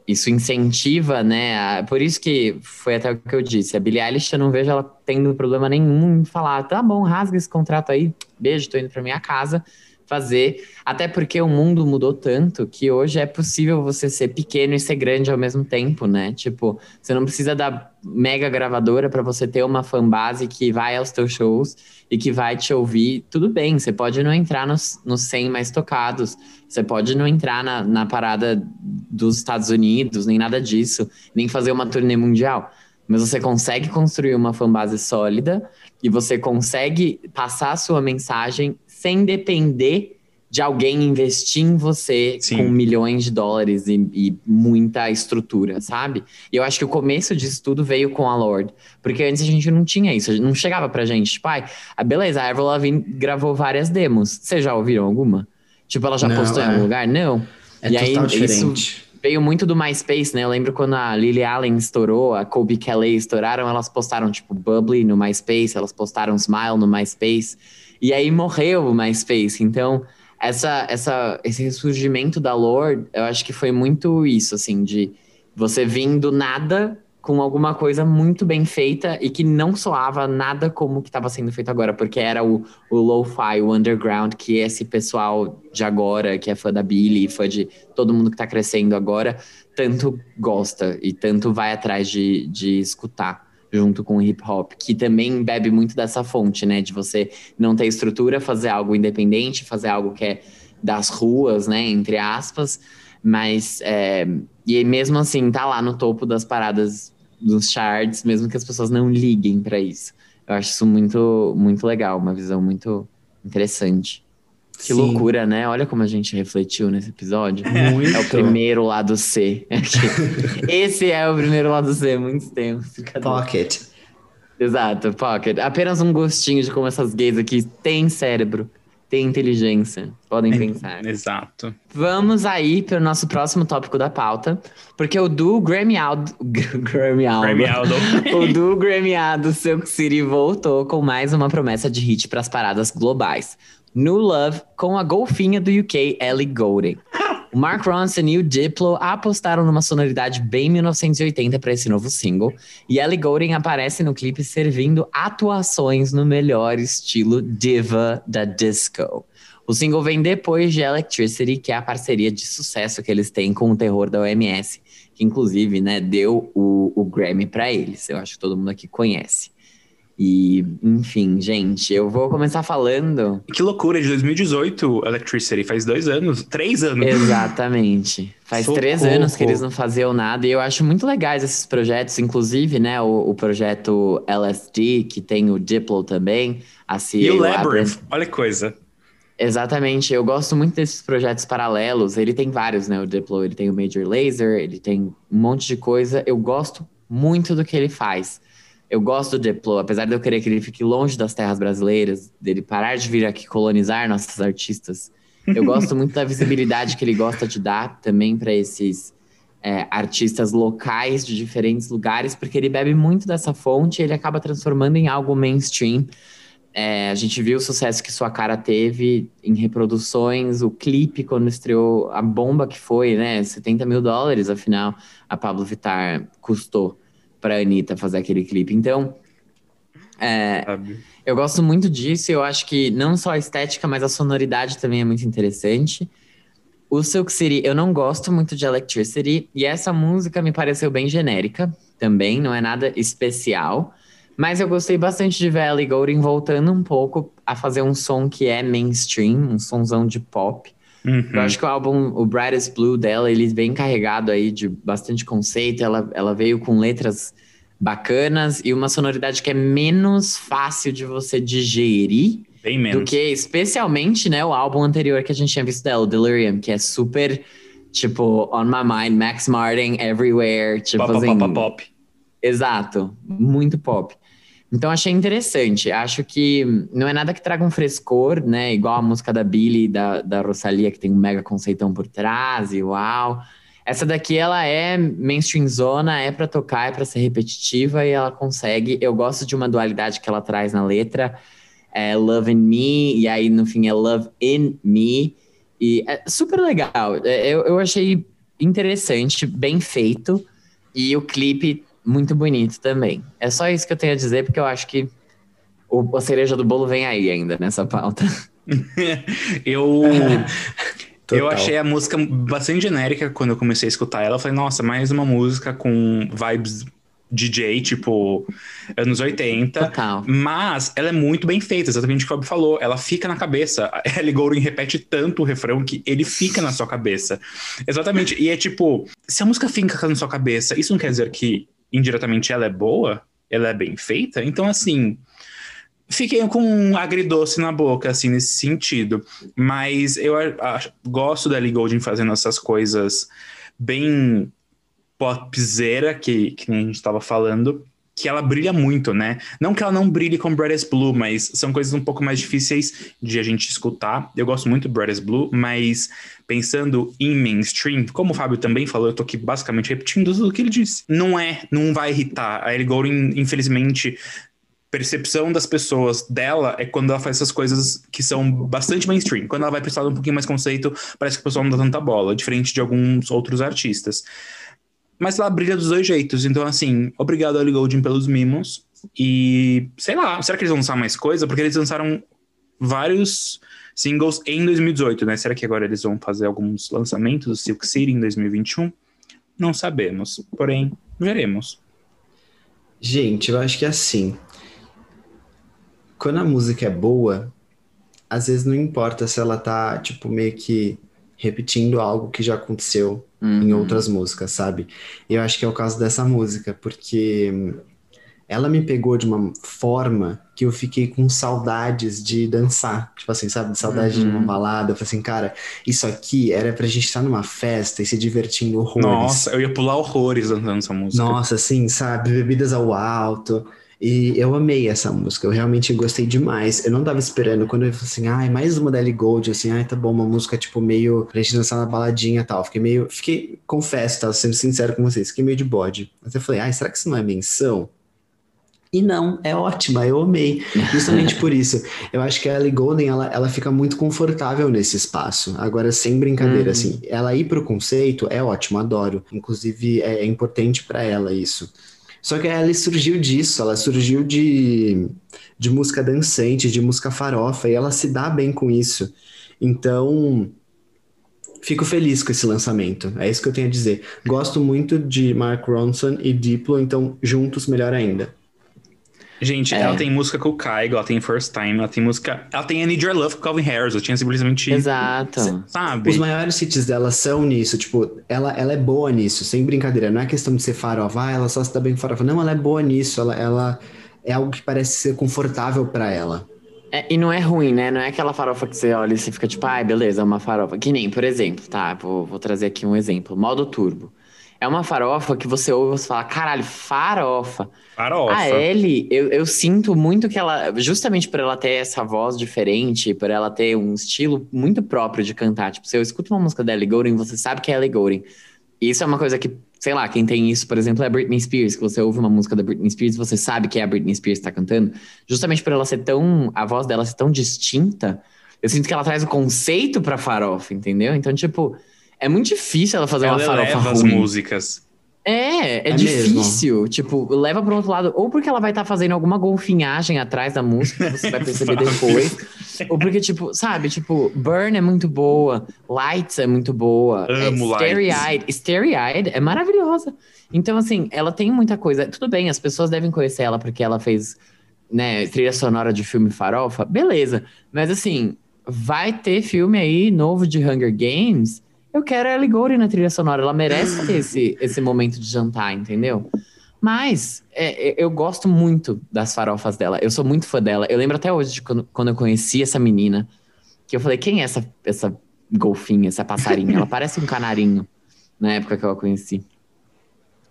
isso incentiva, né? A, por isso que foi até o que eu disse. A Billie Eilish, eu não vejo ela tendo problema nenhum em falar, tá bom, rasga esse contrato aí, beijo, tô indo pra minha casa fazer. Até porque o mundo mudou tanto que hoje é possível você ser pequeno e ser grande ao mesmo tempo, né? Tipo, você não precisa da mega gravadora para você ter uma fanbase que vai aos teus shows e que vai te ouvir. Tudo bem, você pode não entrar nos, nos 100 mais tocados, você pode não entrar na, na parada dos Estados Unidos, nem nada disso, nem fazer uma turnê mundial. Mas você consegue construir uma fanbase sólida e você consegue passar a sua mensagem sem depender de alguém investir em você Sim. com milhões de dólares e, e, muita estrutura, sabe? E eu acho que o começo disso tudo veio com a Lord. Porque antes a gente não tinha isso, não chegava pra gente, pai, tipo, ah, beleza, a Avril Lavigne gravou várias demos. Vocês já ouviram alguma? Tipo, ela já não, postou é. em algum lugar? Não. É e total aí, diferente. Isso veio muito do MySpace, né? Eu lembro quando a Lily Allen estourou, a Kobe Kelly estouraram, elas postaram, tipo, Bubbly no MySpace, elas postaram Smile no MySpace. E aí morreu o MySpace. Então, essa, essa, esse ressurgimento da lore, eu acho que foi muito isso, assim, de você vir do nada com alguma coisa muito bem feita e que não soava nada como que estava sendo feito agora, porque era o, o lo-fi, o underground, que esse pessoal de agora, que é fã da Billy, fã de todo mundo que está crescendo agora, tanto gosta e tanto vai atrás de, de escutar junto com o hip hop, que também bebe muito dessa fonte, né? De você não ter estrutura, fazer algo independente, fazer algo que é das ruas, né? Entre aspas. Mas, é, e mesmo assim, tá lá no topo das paradas dos charts, mesmo que as pessoas não liguem para isso. Eu acho isso muito, muito legal, uma visão muito interessante. Que Sim. loucura, né? Olha como a gente refletiu nesse episódio. Muito. É o primeiro lado C. Esse é o primeiro lado C, muito tempo. Pocket. Exato, pocket. Apenas um gostinho de como essas gays aqui têm cérebro, têm inteligência, podem é, pensar. Exato. Vamos aí para o nosso próximo tópico da pauta, porque o do Grammy Aldo, Grammy Aldo, o do Grammy Aldo Silk City voltou com mais uma promessa de hit para as paradas globais. New Love com a golfinha do UK, Ellie Goulding. O Mark Ronson e o Diplo apostaram numa sonoridade bem 1980 para esse novo single, e Ellie Goulding aparece no clipe servindo atuações no melhor estilo diva da disco. O single vem depois de Electricity, que é a parceria de sucesso que eles têm com o terror da OMS, que inclusive né, deu o, o Grammy para eles. Eu acho que todo mundo aqui conhece. E, enfim, gente, eu vou começar falando. Que loucura, de 2018, Electricity, faz dois anos, três anos. Exatamente. Faz Socorro. três anos que eles não faziam nada, e eu acho muito legais esses projetos, inclusive, né, o, o projeto LSD, que tem o Diplo também. A CIA, e o Labyrinth, olha que coisa. Exatamente, eu gosto muito desses projetos paralelos. Ele tem vários, né? O Diplo, ele tem o Major Laser, ele tem um monte de coisa. Eu gosto muito do que ele faz. Eu gosto do Diplo, apesar de eu querer que ele fique longe das terras brasileiras, dele parar de vir aqui colonizar nossos artistas. Eu gosto muito da visibilidade que ele gosta de dar também para esses é, artistas locais de diferentes lugares, porque ele bebe muito dessa fonte e ele acaba transformando em algo mainstream. É, a gente viu o sucesso que sua cara teve em reproduções, o clipe quando estreou, a bomba que foi, né? 70 mil dólares, afinal, a Pablo Vittar custou pra Anitta fazer aquele clipe. Então, é, eu gosto muito disso. Eu acho que não só a estética, mas a sonoridade também é muito interessante. O Silk City, eu não gosto muito de Electricity. E essa música me pareceu bem genérica também, não é nada especial. Mas eu gostei bastante de ver a Ellie Goulding voltando um pouco a fazer um som que é mainstream, um sonzão de pop. Uhum. Eu acho que o álbum, o Brightest Blue dela, ele vem carregado aí de bastante conceito. Ela, ela veio com letras bacanas e uma sonoridade que é menos fácil de você digerir Bem menos. do que, especialmente, né, o álbum anterior que a gente tinha visto dela, o Delirium, que é super, tipo, On My Mind, Max Martin, Everywhere, tipo pop, assim... pop, pop, pop. Exato, muito pop. Então achei interessante. Acho que não é nada que traga um frescor, né? Igual a música da Billy da, da Rosalia, que tem um mega conceitão por trás, e uau. Essa daqui, ela é mainstream zona, é para tocar, é para ser repetitiva e ela consegue. Eu gosto de uma dualidade que ela traz na letra, é Love in Me, e aí no fim é Love in Me. E é super legal. É, Eu, eu achei interessante, bem feito, e o clipe muito bonito também. É só isso que eu tenho a dizer, porque eu acho que o, a cereja do bolo vem aí ainda nessa pauta. eu, eu Total. achei a música bastante genérica quando eu comecei a escutar ela. Eu falei, nossa, mais uma música com vibes DJ, tipo, anos 80. Total. Mas ela é muito bem feita, exatamente o que o Fábio falou. Ela fica na cabeça. A Ellie Goulding repete tanto o refrão que ele fica na sua cabeça. Exatamente. E é tipo, se a música fica na sua cabeça, isso não quer dizer que indiretamente ela é boa? Ela é bem feita? Então, assim. Fiquei com um agridoce na boca, assim, nesse sentido. Mas eu gosto da Ellie Goulding fazendo essas coisas bem popzera, que, que a gente tava falando, que ela brilha muito, né? Não que ela não brilhe com Brightest Blue, mas são coisas um pouco mais difíceis de a gente escutar. Eu gosto muito do Brightest Blue, mas pensando em mainstream, como o Fábio também falou, eu tô aqui basicamente repetindo tudo o que ele disse. Não é, não vai irritar. A Ellie Goulding, infelizmente, percepção das pessoas dela é quando ela faz essas coisas que são bastante mainstream. Quando ela vai precisar de um pouquinho mais conceito, parece que o pessoal não dá tanta bola, diferente de alguns outros artistas. Mas ela brilha dos dois jeitos. Então, assim, obrigado, Ellie Goulding, pelos mimos. E, sei lá, será que eles vão lançar mais coisa? Porque eles lançaram vários singles em 2018, né? Será que agora eles vão fazer alguns lançamentos do Silk City em 2021? Não sabemos. Porém, veremos. Gente, eu acho que é assim. Quando a música é boa, às vezes não importa se ela tá, tipo, meio que repetindo algo que já aconteceu em Uhum. outras músicas, sabe? E eu acho que é o caso dessa música, porque ela me pegou de uma forma que eu fiquei com saudades de dançar. Tipo assim, sabe? Saudade de uma Uhum. balada. Eu falei assim, cara, isso aqui era pra gente estar numa festa e se divertindo horrores. Nossa, eu ia pular horrores cantando essa música. Nossa, assim, sabe? Bebidas ao alto. E eu amei essa música, eu realmente gostei demais. Eu não tava esperando quando eu falei assim, ai, mais uma da Ellie Gold, assim, ai, tá bom, uma música tipo meio pra gente dançar na baladinha e tal. Fiquei meio, fiquei, confesso, tá sendo sincero com vocês, fiquei meio de bode. Mas eu falei, ai, será que isso não é menção? E não, é ótima, eu amei. Justamente por isso. Eu acho que a Ellie Golden, ela, ela fica muito confortável nesse espaço. Agora, sem brincadeira, Uhum. assim, ela ir pro conceito é ótimo, adoro. Inclusive, é, é importante pra ela isso. Só que ela surgiu disso, ela surgiu de, de música dançante, de música farofa, e ela se dá bem com isso. Então, fico feliz com esse lançamento. É isso que eu tenho a dizer. Gosto muito de Mark Ronson e Diplo, então juntos melhor ainda. Gente, É. ela tem música com o Kygo, ela tem First Time, ela tem música. Ela tem I Need Your Love com Calvin Harris. Eu tinha simplesmente. Exato. Sabe? Os maiores hits dela são nisso, tipo, ela, ela é boa nisso, sem brincadeira. Não é questão de ser farofa, ah, ela só se dá bem com farofa. Não, ela é boa nisso, ela, ela é algo que parece ser confortável pra ela. É, e não é ruim, né? Não é aquela farofa que você olha e você fica tipo, ai, beleza, é uma farofa. Que nem, por exemplo, tá? Vou, vou trazer aqui um exemplo. Modo turbo. É uma farofa que você ouve e você fala, caralho, farofa. Farofa. A Ellie, eu, eu sinto muito que ela, justamente por ela ter essa voz diferente, por ela ter um estilo muito próprio de cantar. Tipo, se eu escuto uma música da Ellie Goulding, você sabe que é Ellie Goulding. E isso é uma coisa que, sei lá, quem tem isso, por exemplo, é a Britney Spears, que você ouve uma música da Britney Spears, você sabe que é a Britney Spears que tá cantando. Justamente por ela ser tão, a voz dela ser tão distinta, eu sinto que ela traz o conceito pra farofa, entendeu? Então, tipo, é muito difícil ela fazer ela uma farofa eleva as ruim. músicas. É, é, É difícil. Tipo, leva para outro lado. Ou porque ela vai estar fazendo alguma golfinhagem atrás da música, que você vai perceber depois. ou porque, tipo, sabe, tipo, Burn é muito boa, Lights é muito boa. Amo é, Starry-Eyed. Starry-Eyed é maravilhosa. Então, assim, ela tem muita coisa. Tudo bem, as pessoas devem conhecer ela porque ela fez, né, trilha sonora de filme farofa. Beleza. Mas, assim, vai ter filme aí novo de Hunger Games. Eu quero a Goulding na trilha sonora. Ela merece esse, esse momento de jantar, entendeu? Mas é, é, eu gosto muito das farofas dela. Eu sou muito fã dela. Eu lembro até hoje de quando, quando eu conheci essa menina, que eu falei, quem é essa, essa golfinha, essa passarinha? Ela parece um canarinho na época que eu a conheci.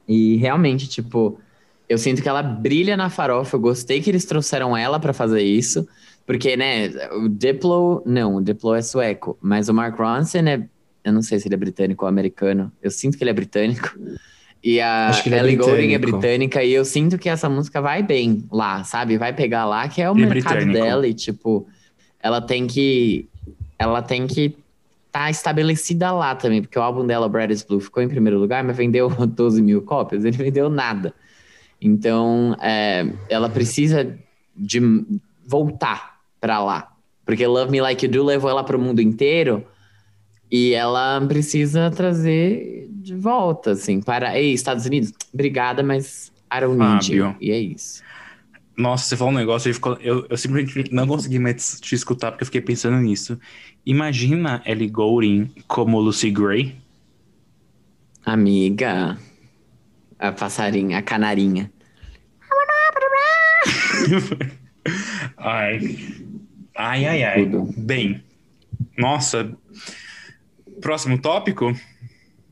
E realmente, tipo, eu sinto que ela brilha na farofa. Eu gostei que eles trouxeram ela pra fazer isso. Porque, né, o Diplo, não, o Diplo é sueco, mas o Mark Ronson é, eu não sei se ele é britânico ou americano, eu sinto que ele é britânico. E a Acho é Ellie Goulding é britânica e eu sinto que essa música vai bem lá, sabe? Vai pegar lá, que é o é mercado britânico. dela e, tipo, ela tem que. Ela tem que estar estabelecida lá também, porque o álbum dela, Brad is Blue, ficou em primeiro lugar, mas vendeu 12 mil cópias, ele vendeu nada. Então, é, ela precisa de voltar pra lá. Porque Love Me Like You Do levou ela pro mundo inteiro e ela precisa trazer de volta, assim, para. Ei, Estados Unidos, obrigada, mas I don't need you. Fábio. E é isso. Nossa, você falou um negócio, eu, eu, eu simplesmente não consegui mais te escutar porque eu fiquei pensando nisso. Imagina Ellie Goulding como Lucy Gray. Amiga, a passarinha, a canarinha. ai. Ai, ai, ai. Bem, nossa. Próximo tópico.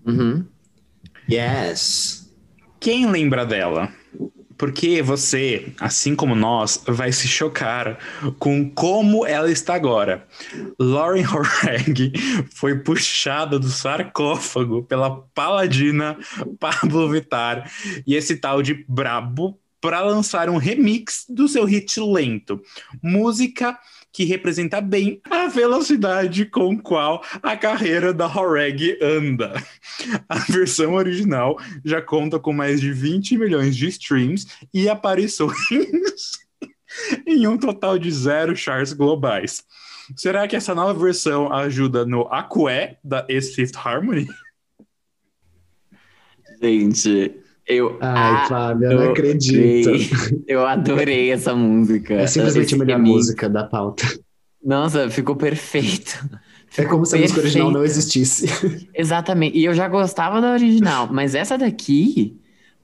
Uhum. Yes. Quem lembra dela? Porque você, assim como nós, vai se chocar com como ela está agora. Lauren Horag foi puxada do sarcófago pela paladina Pablo Vittar e esse tal de Brabo para lançar um remix do seu hit lento. Música que representa bem a velocidade com qual a carreira da Horeg anda. A versão original já conta com mais de 20 milhões de streams e aparições em um total de zero charts globais. Será que essa nova versão ajuda no Aqué da ex-Fifth Harmony? Gente, eu. Ai, Fábio, eu não acredito. Eu adorei essa música. É simplesmente Esse a melhor remix. música da pauta. Nossa, ficou perfeito. É como se a música original não existisse. Exatamente. E eu já gostava da original, mas essa daqui,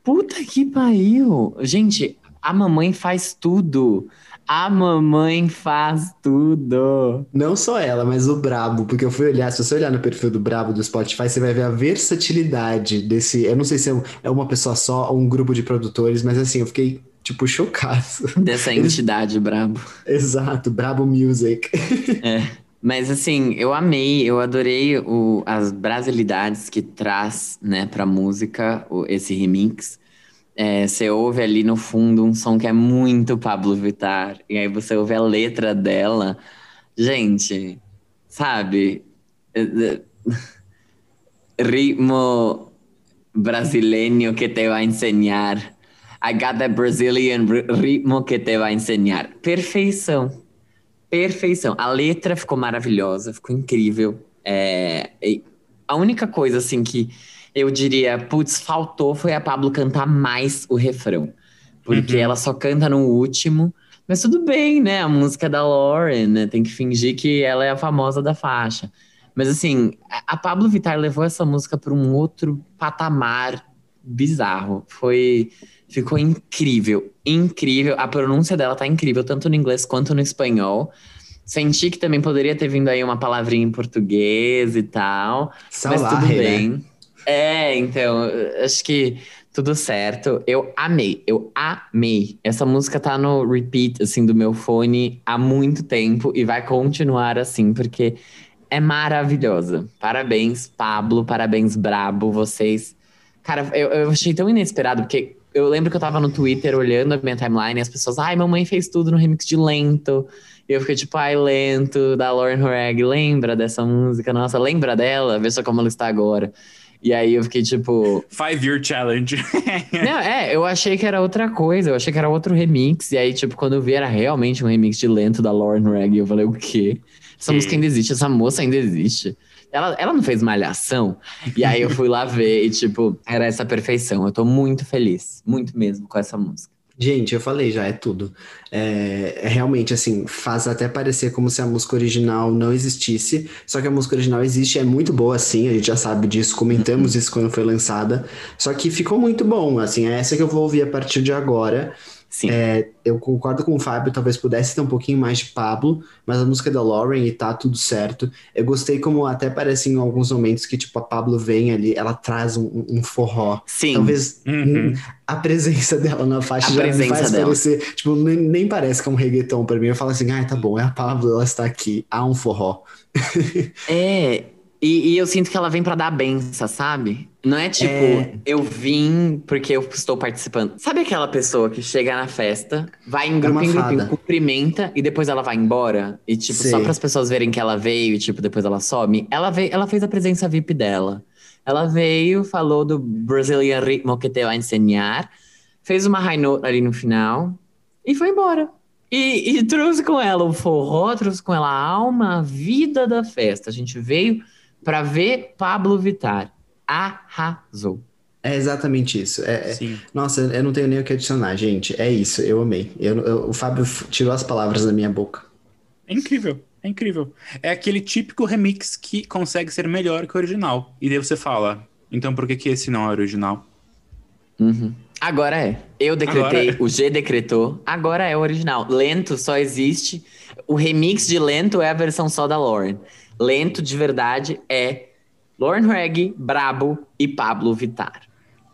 puta que pariu. Gente, a mamãe faz tudo. A mamãe faz tudo. Não só ela, mas o Brabo, porque eu fui olhar, se você olhar no perfil do Brabo do Spotify, você vai ver a versatilidade desse. Eu não sei se é é uma pessoa só ou um grupo de produtores, mas assim, eu fiquei, tipo, chocado. Dessa Eles- entidade brabo. Exato, Brabo Music. Mas assim, eu amei, eu adorei o, as brasilidades que traz, né, pra música, o- esse remix. É, você ouve ali no fundo um som que é muito Pablo Vittar, e aí você ouve a letra dela. Gente, sabe? Ritmo brasileño que te vai ensinar. I got that Brazilian ri- ritmo que te vai ensinar. Perfeição. Perfeição. A letra ficou maravilhosa, ficou incrível. É, a única coisa, assim, que eu diria, putz, faltou foi a Pablo cantar mais o refrão. Porque Uhum. ela só canta no último. Mas tudo bem, né? A música da Lauren, né? Tem que fingir que ela é a famosa da faixa. Mas assim, a- Pablo Vittar levou essa música para um outro patamar bizarro. Foi. Ficou incrível, incrível. A pronúncia dela tá incrível, tanto no inglês quanto no espanhol. Senti que também poderia ter vindo aí uma palavrinha em português e tal. Mas tudo Salare, né? É, então, acho que tudo certo. Eu amei, eu amei. Essa música tá no repeat, assim, do meu fone há muito tempo e vai continuar assim, porque é maravilhosa. Parabéns, Pablo, parabéns, Brabo, vocês. Cara, eu, eu achei tão inesperado, porque eu lembro que eu tava no Twitter olhando a minha timeline e as pessoas, ai, mamãe fez tudo no remix de Lento. E eu fiquei tipo, ai, Lento, da Lauren Horag, lembra dessa música? Nossa, lembra dela? Veja como ela está agora. E aí eu fiquei tipo. Five Year Challenge. Não, é, eu achei que era outra coisa, eu achei que era outro remix. E aí, tipo, quando eu vi, era realmente um remix de lento da Lauren Reg. Eu falei, o quê? Essa música ainda existe, essa moça ainda existe. Ela, ela não fez malhação. E aí eu fui lá ver e, tipo, era essa perfeição. Eu tô muito feliz, muito mesmo com essa música. Gente, eu falei já, é tudo. É, é realmente assim, faz até parecer como se a música original não existisse, só que a música original existe, é muito boa assim, a gente já sabe disso, comentamos isso quando foi lançada, só que ficou muito bom, assim, é essa que eu vou ouvir a partir de agora. Sim. É, eu concordo com o Fábio, talvez pudesse ter um pouquinho mais de Pablo, mas a música da Lauren e tá tudo certo. Eu gostei como até parece em alguns momentos que, tipo, a Pablo vem ali, ela traz um, um forró. Sim. Talvez Uhum. hum, a presença dela na faixa A já me presença faz dela. parecer, tipo, nem, nem parece que é um reggaeton pra mim. Eu falo assim, ai, tá bom, é a Pablo, ela está aqui, há um forró. É, e, e eu sinto que ela vem pra dar a benção, sabe? Não é tipo, É. eu vim porque eu estou participando. Sabe aquela pessoa que chega na festa, vai em É grupo uma em fada. cumprimenta e depois ela vai embora? E tipo, só Sei. para as pessoas verem que ela veio e tipo, depois ela some? Ela, veio, ela fez a presença VIP dela. Ela veio, falou do Brazilian ritmo que te vai ensinar, fez uma high note ali no final e foi embora. E, e trouxe com ela o forró, trouxe com ela a alma, a vida da festa. A gente veio pra ver Pablo Vittar. Arrasou. É exatamente isso. É, é-. Nossa, eu não tenho nem o que adicionar, gente. É isso, eu amei. Eu, eu- o Fábio tirou as palavras da minha boca. É incrível, é incrível. É aquele típico remix que consegue ser melhor que o original. E daí você fala, então por que, que esse não é original? Uhum. Agora é. Eu decretei, é. o G decretou, agora é o original. Lento só existe. O remix de Lento é a versão só da Lauren. Lento de verdade é Lauren Reg, Brabo e Pablo Vittar.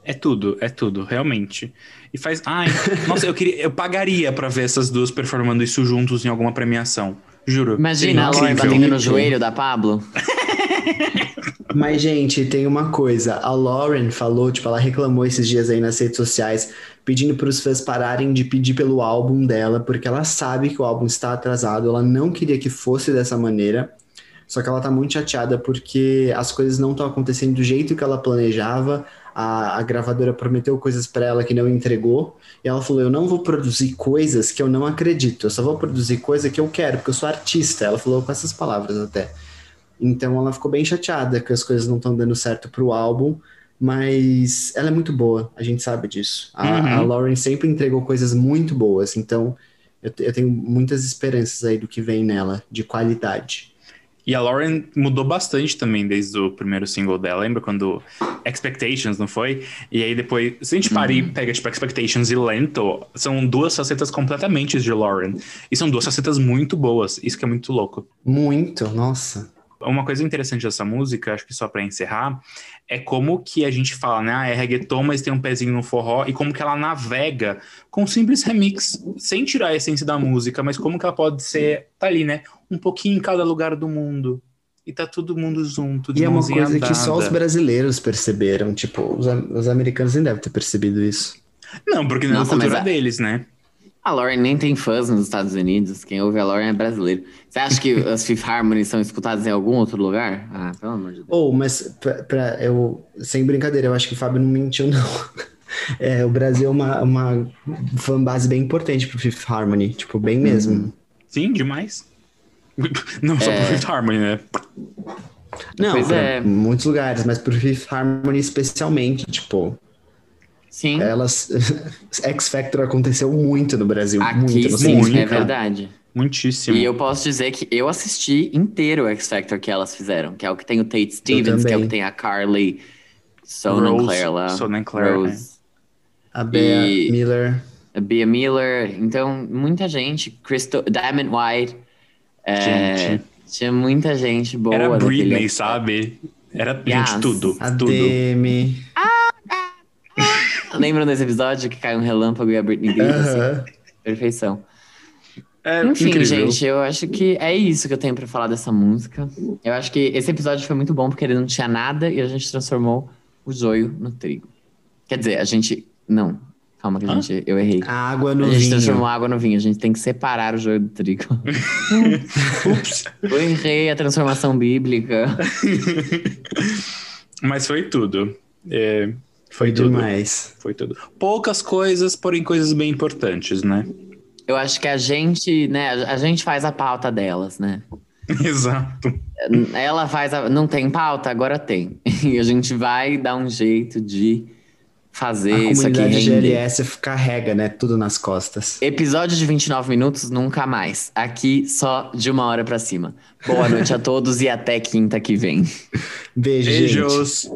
É tudo, é tudo, realmente. E faz. Ai, nossa, eu queria. Eu pagaria pra ver essas duas performando isso juntos em alguma premiação. Juro. Imagina a Lauren batendo no joelho da Pablo. Mas, gente, tem uma coisa. A Lauren falou, tipo, ela reclamou esses dias aí nas redes sociais, pedindo para os fãs pararem de pedir pelo álbum dela, porque ela sabe que o álbum está atrasado, ela não queria que fosse dessa maneira. Só que ela tá muito chateada porque as coisas não estão acontecendo do jeito que ela planejava. A, a gravadora prometeu coisas para ela que não entregou. E ela falou: Eu não vou produzir coisas que eu não acredito. Eu só vou produzir coisa que eu quero, porque eu sou artista. Ela falou com essas palavras até. Então ela ficou bem chateada que as coisas não estão dando certo pro álbum, mas ela é muito boa, a gente sabe disso. A, Uhum. a Lauren sempre entregou coisas muito boas, então eu, eu tenho muitas esperanças aí do que vem nela, de qualidade. E a Lauren mudou bastante também desde o primeiro single dela. Lembra quando Expectations, não foi? E aí depois, se a gente para e pega tipo Expectations e Lento, são duas facetas completamente de Lauren. E são duas facetas muito boas. Isso que é muito louco. Muito, nossa. Uma coisa interessante dessa música, acho que só pra encerrar, é como que a gente fala, né? Ah, é reggaeton, mas tem um pezinho no forró, e como que ela navega com um simples remix, sem tirar a essência da música, mas como que ela pode ser, tá ali, né? Um pouquinho em cada lugar do mundo. E tá todo mundo junto, de E é uma coisa que só os brasileiros perceberam, tipo, os, os americanos nem devem ter percebido isso. Não, porque não é a cultura a- deles, né? A Lauren nem tem fãs nos Estados Unidos. Quem ouve a Lauren é brasileiro. Você acha que as Fifth Harmony são escutadas em algum outro lugar? Ah, pelo amor de Deus. Ou, mas pra, pra- eu, sem brincadeira, eu acho que o Fábio não mentiu, não. É, o Brasil é uma, uma fanbase bem importante pro Fifth Harmony, tipo, bem mesmo. Sim, demais. Não só É. pro Fifth Harmony, né? Não, Pois é. muitos lugares, mas pro Fifth Harmony especialmente, tipo, Sim. elas. X Factor aconteceu muito no Brasil. Aqui muito, não sei sim, muito, é verdade. Muitíssimo. E eu posso dizer que eu assisti inteiro o X Factor que elas fizeram, que é o que tem o Tate Stevens, que é o que tem a Carly Sonenclair Rose lá. Sonenclair, Rose, A Bea E- Miller. a Bea Miller. Então, muita gente. Crystal, Diamond White. é, Gente. Tinha muita gente boa. Era Britney, Factor. sabe? Era, Yes. gente, tudo. A tudo. Demi. Lembram desse episódio que caiu um relâmpago e a Britney grita assim? Aham. Perfeição. É Enfim, incrível. gente, eu acho que é isso que eu tenho pra falar dessa música. Eu acho que esse episódio foi muito bom porque ele não tinha nada e a gente transformou o joio no trigo. Quer dizer, a gente. Não, calma que a gente. Eu errei. A água no a gente vinho. transformou a água no vinho. A gente tem que separar o joio do trigo. Ups. eu errei a transformação bíblica. Mas foi tudo. É, foi tudo. demais. Foi tudo. Poucas coisas, porém coisas bem importantes, né? Eu acho que a gente, né, a a gente faz a pauta delas, né? Exato. Ela faz a... Não tem pauta? Agora tem. E a gente vai dar um jeito de fazer A isso aqui comunidade render. GLS carrega, né? Tudo nas costas. Episódio de 29 minutos, nunca mais. Aqui só de uma hora pra cima. Boa noite a todos e até quinta que vem. Beijo, gente. Beijos.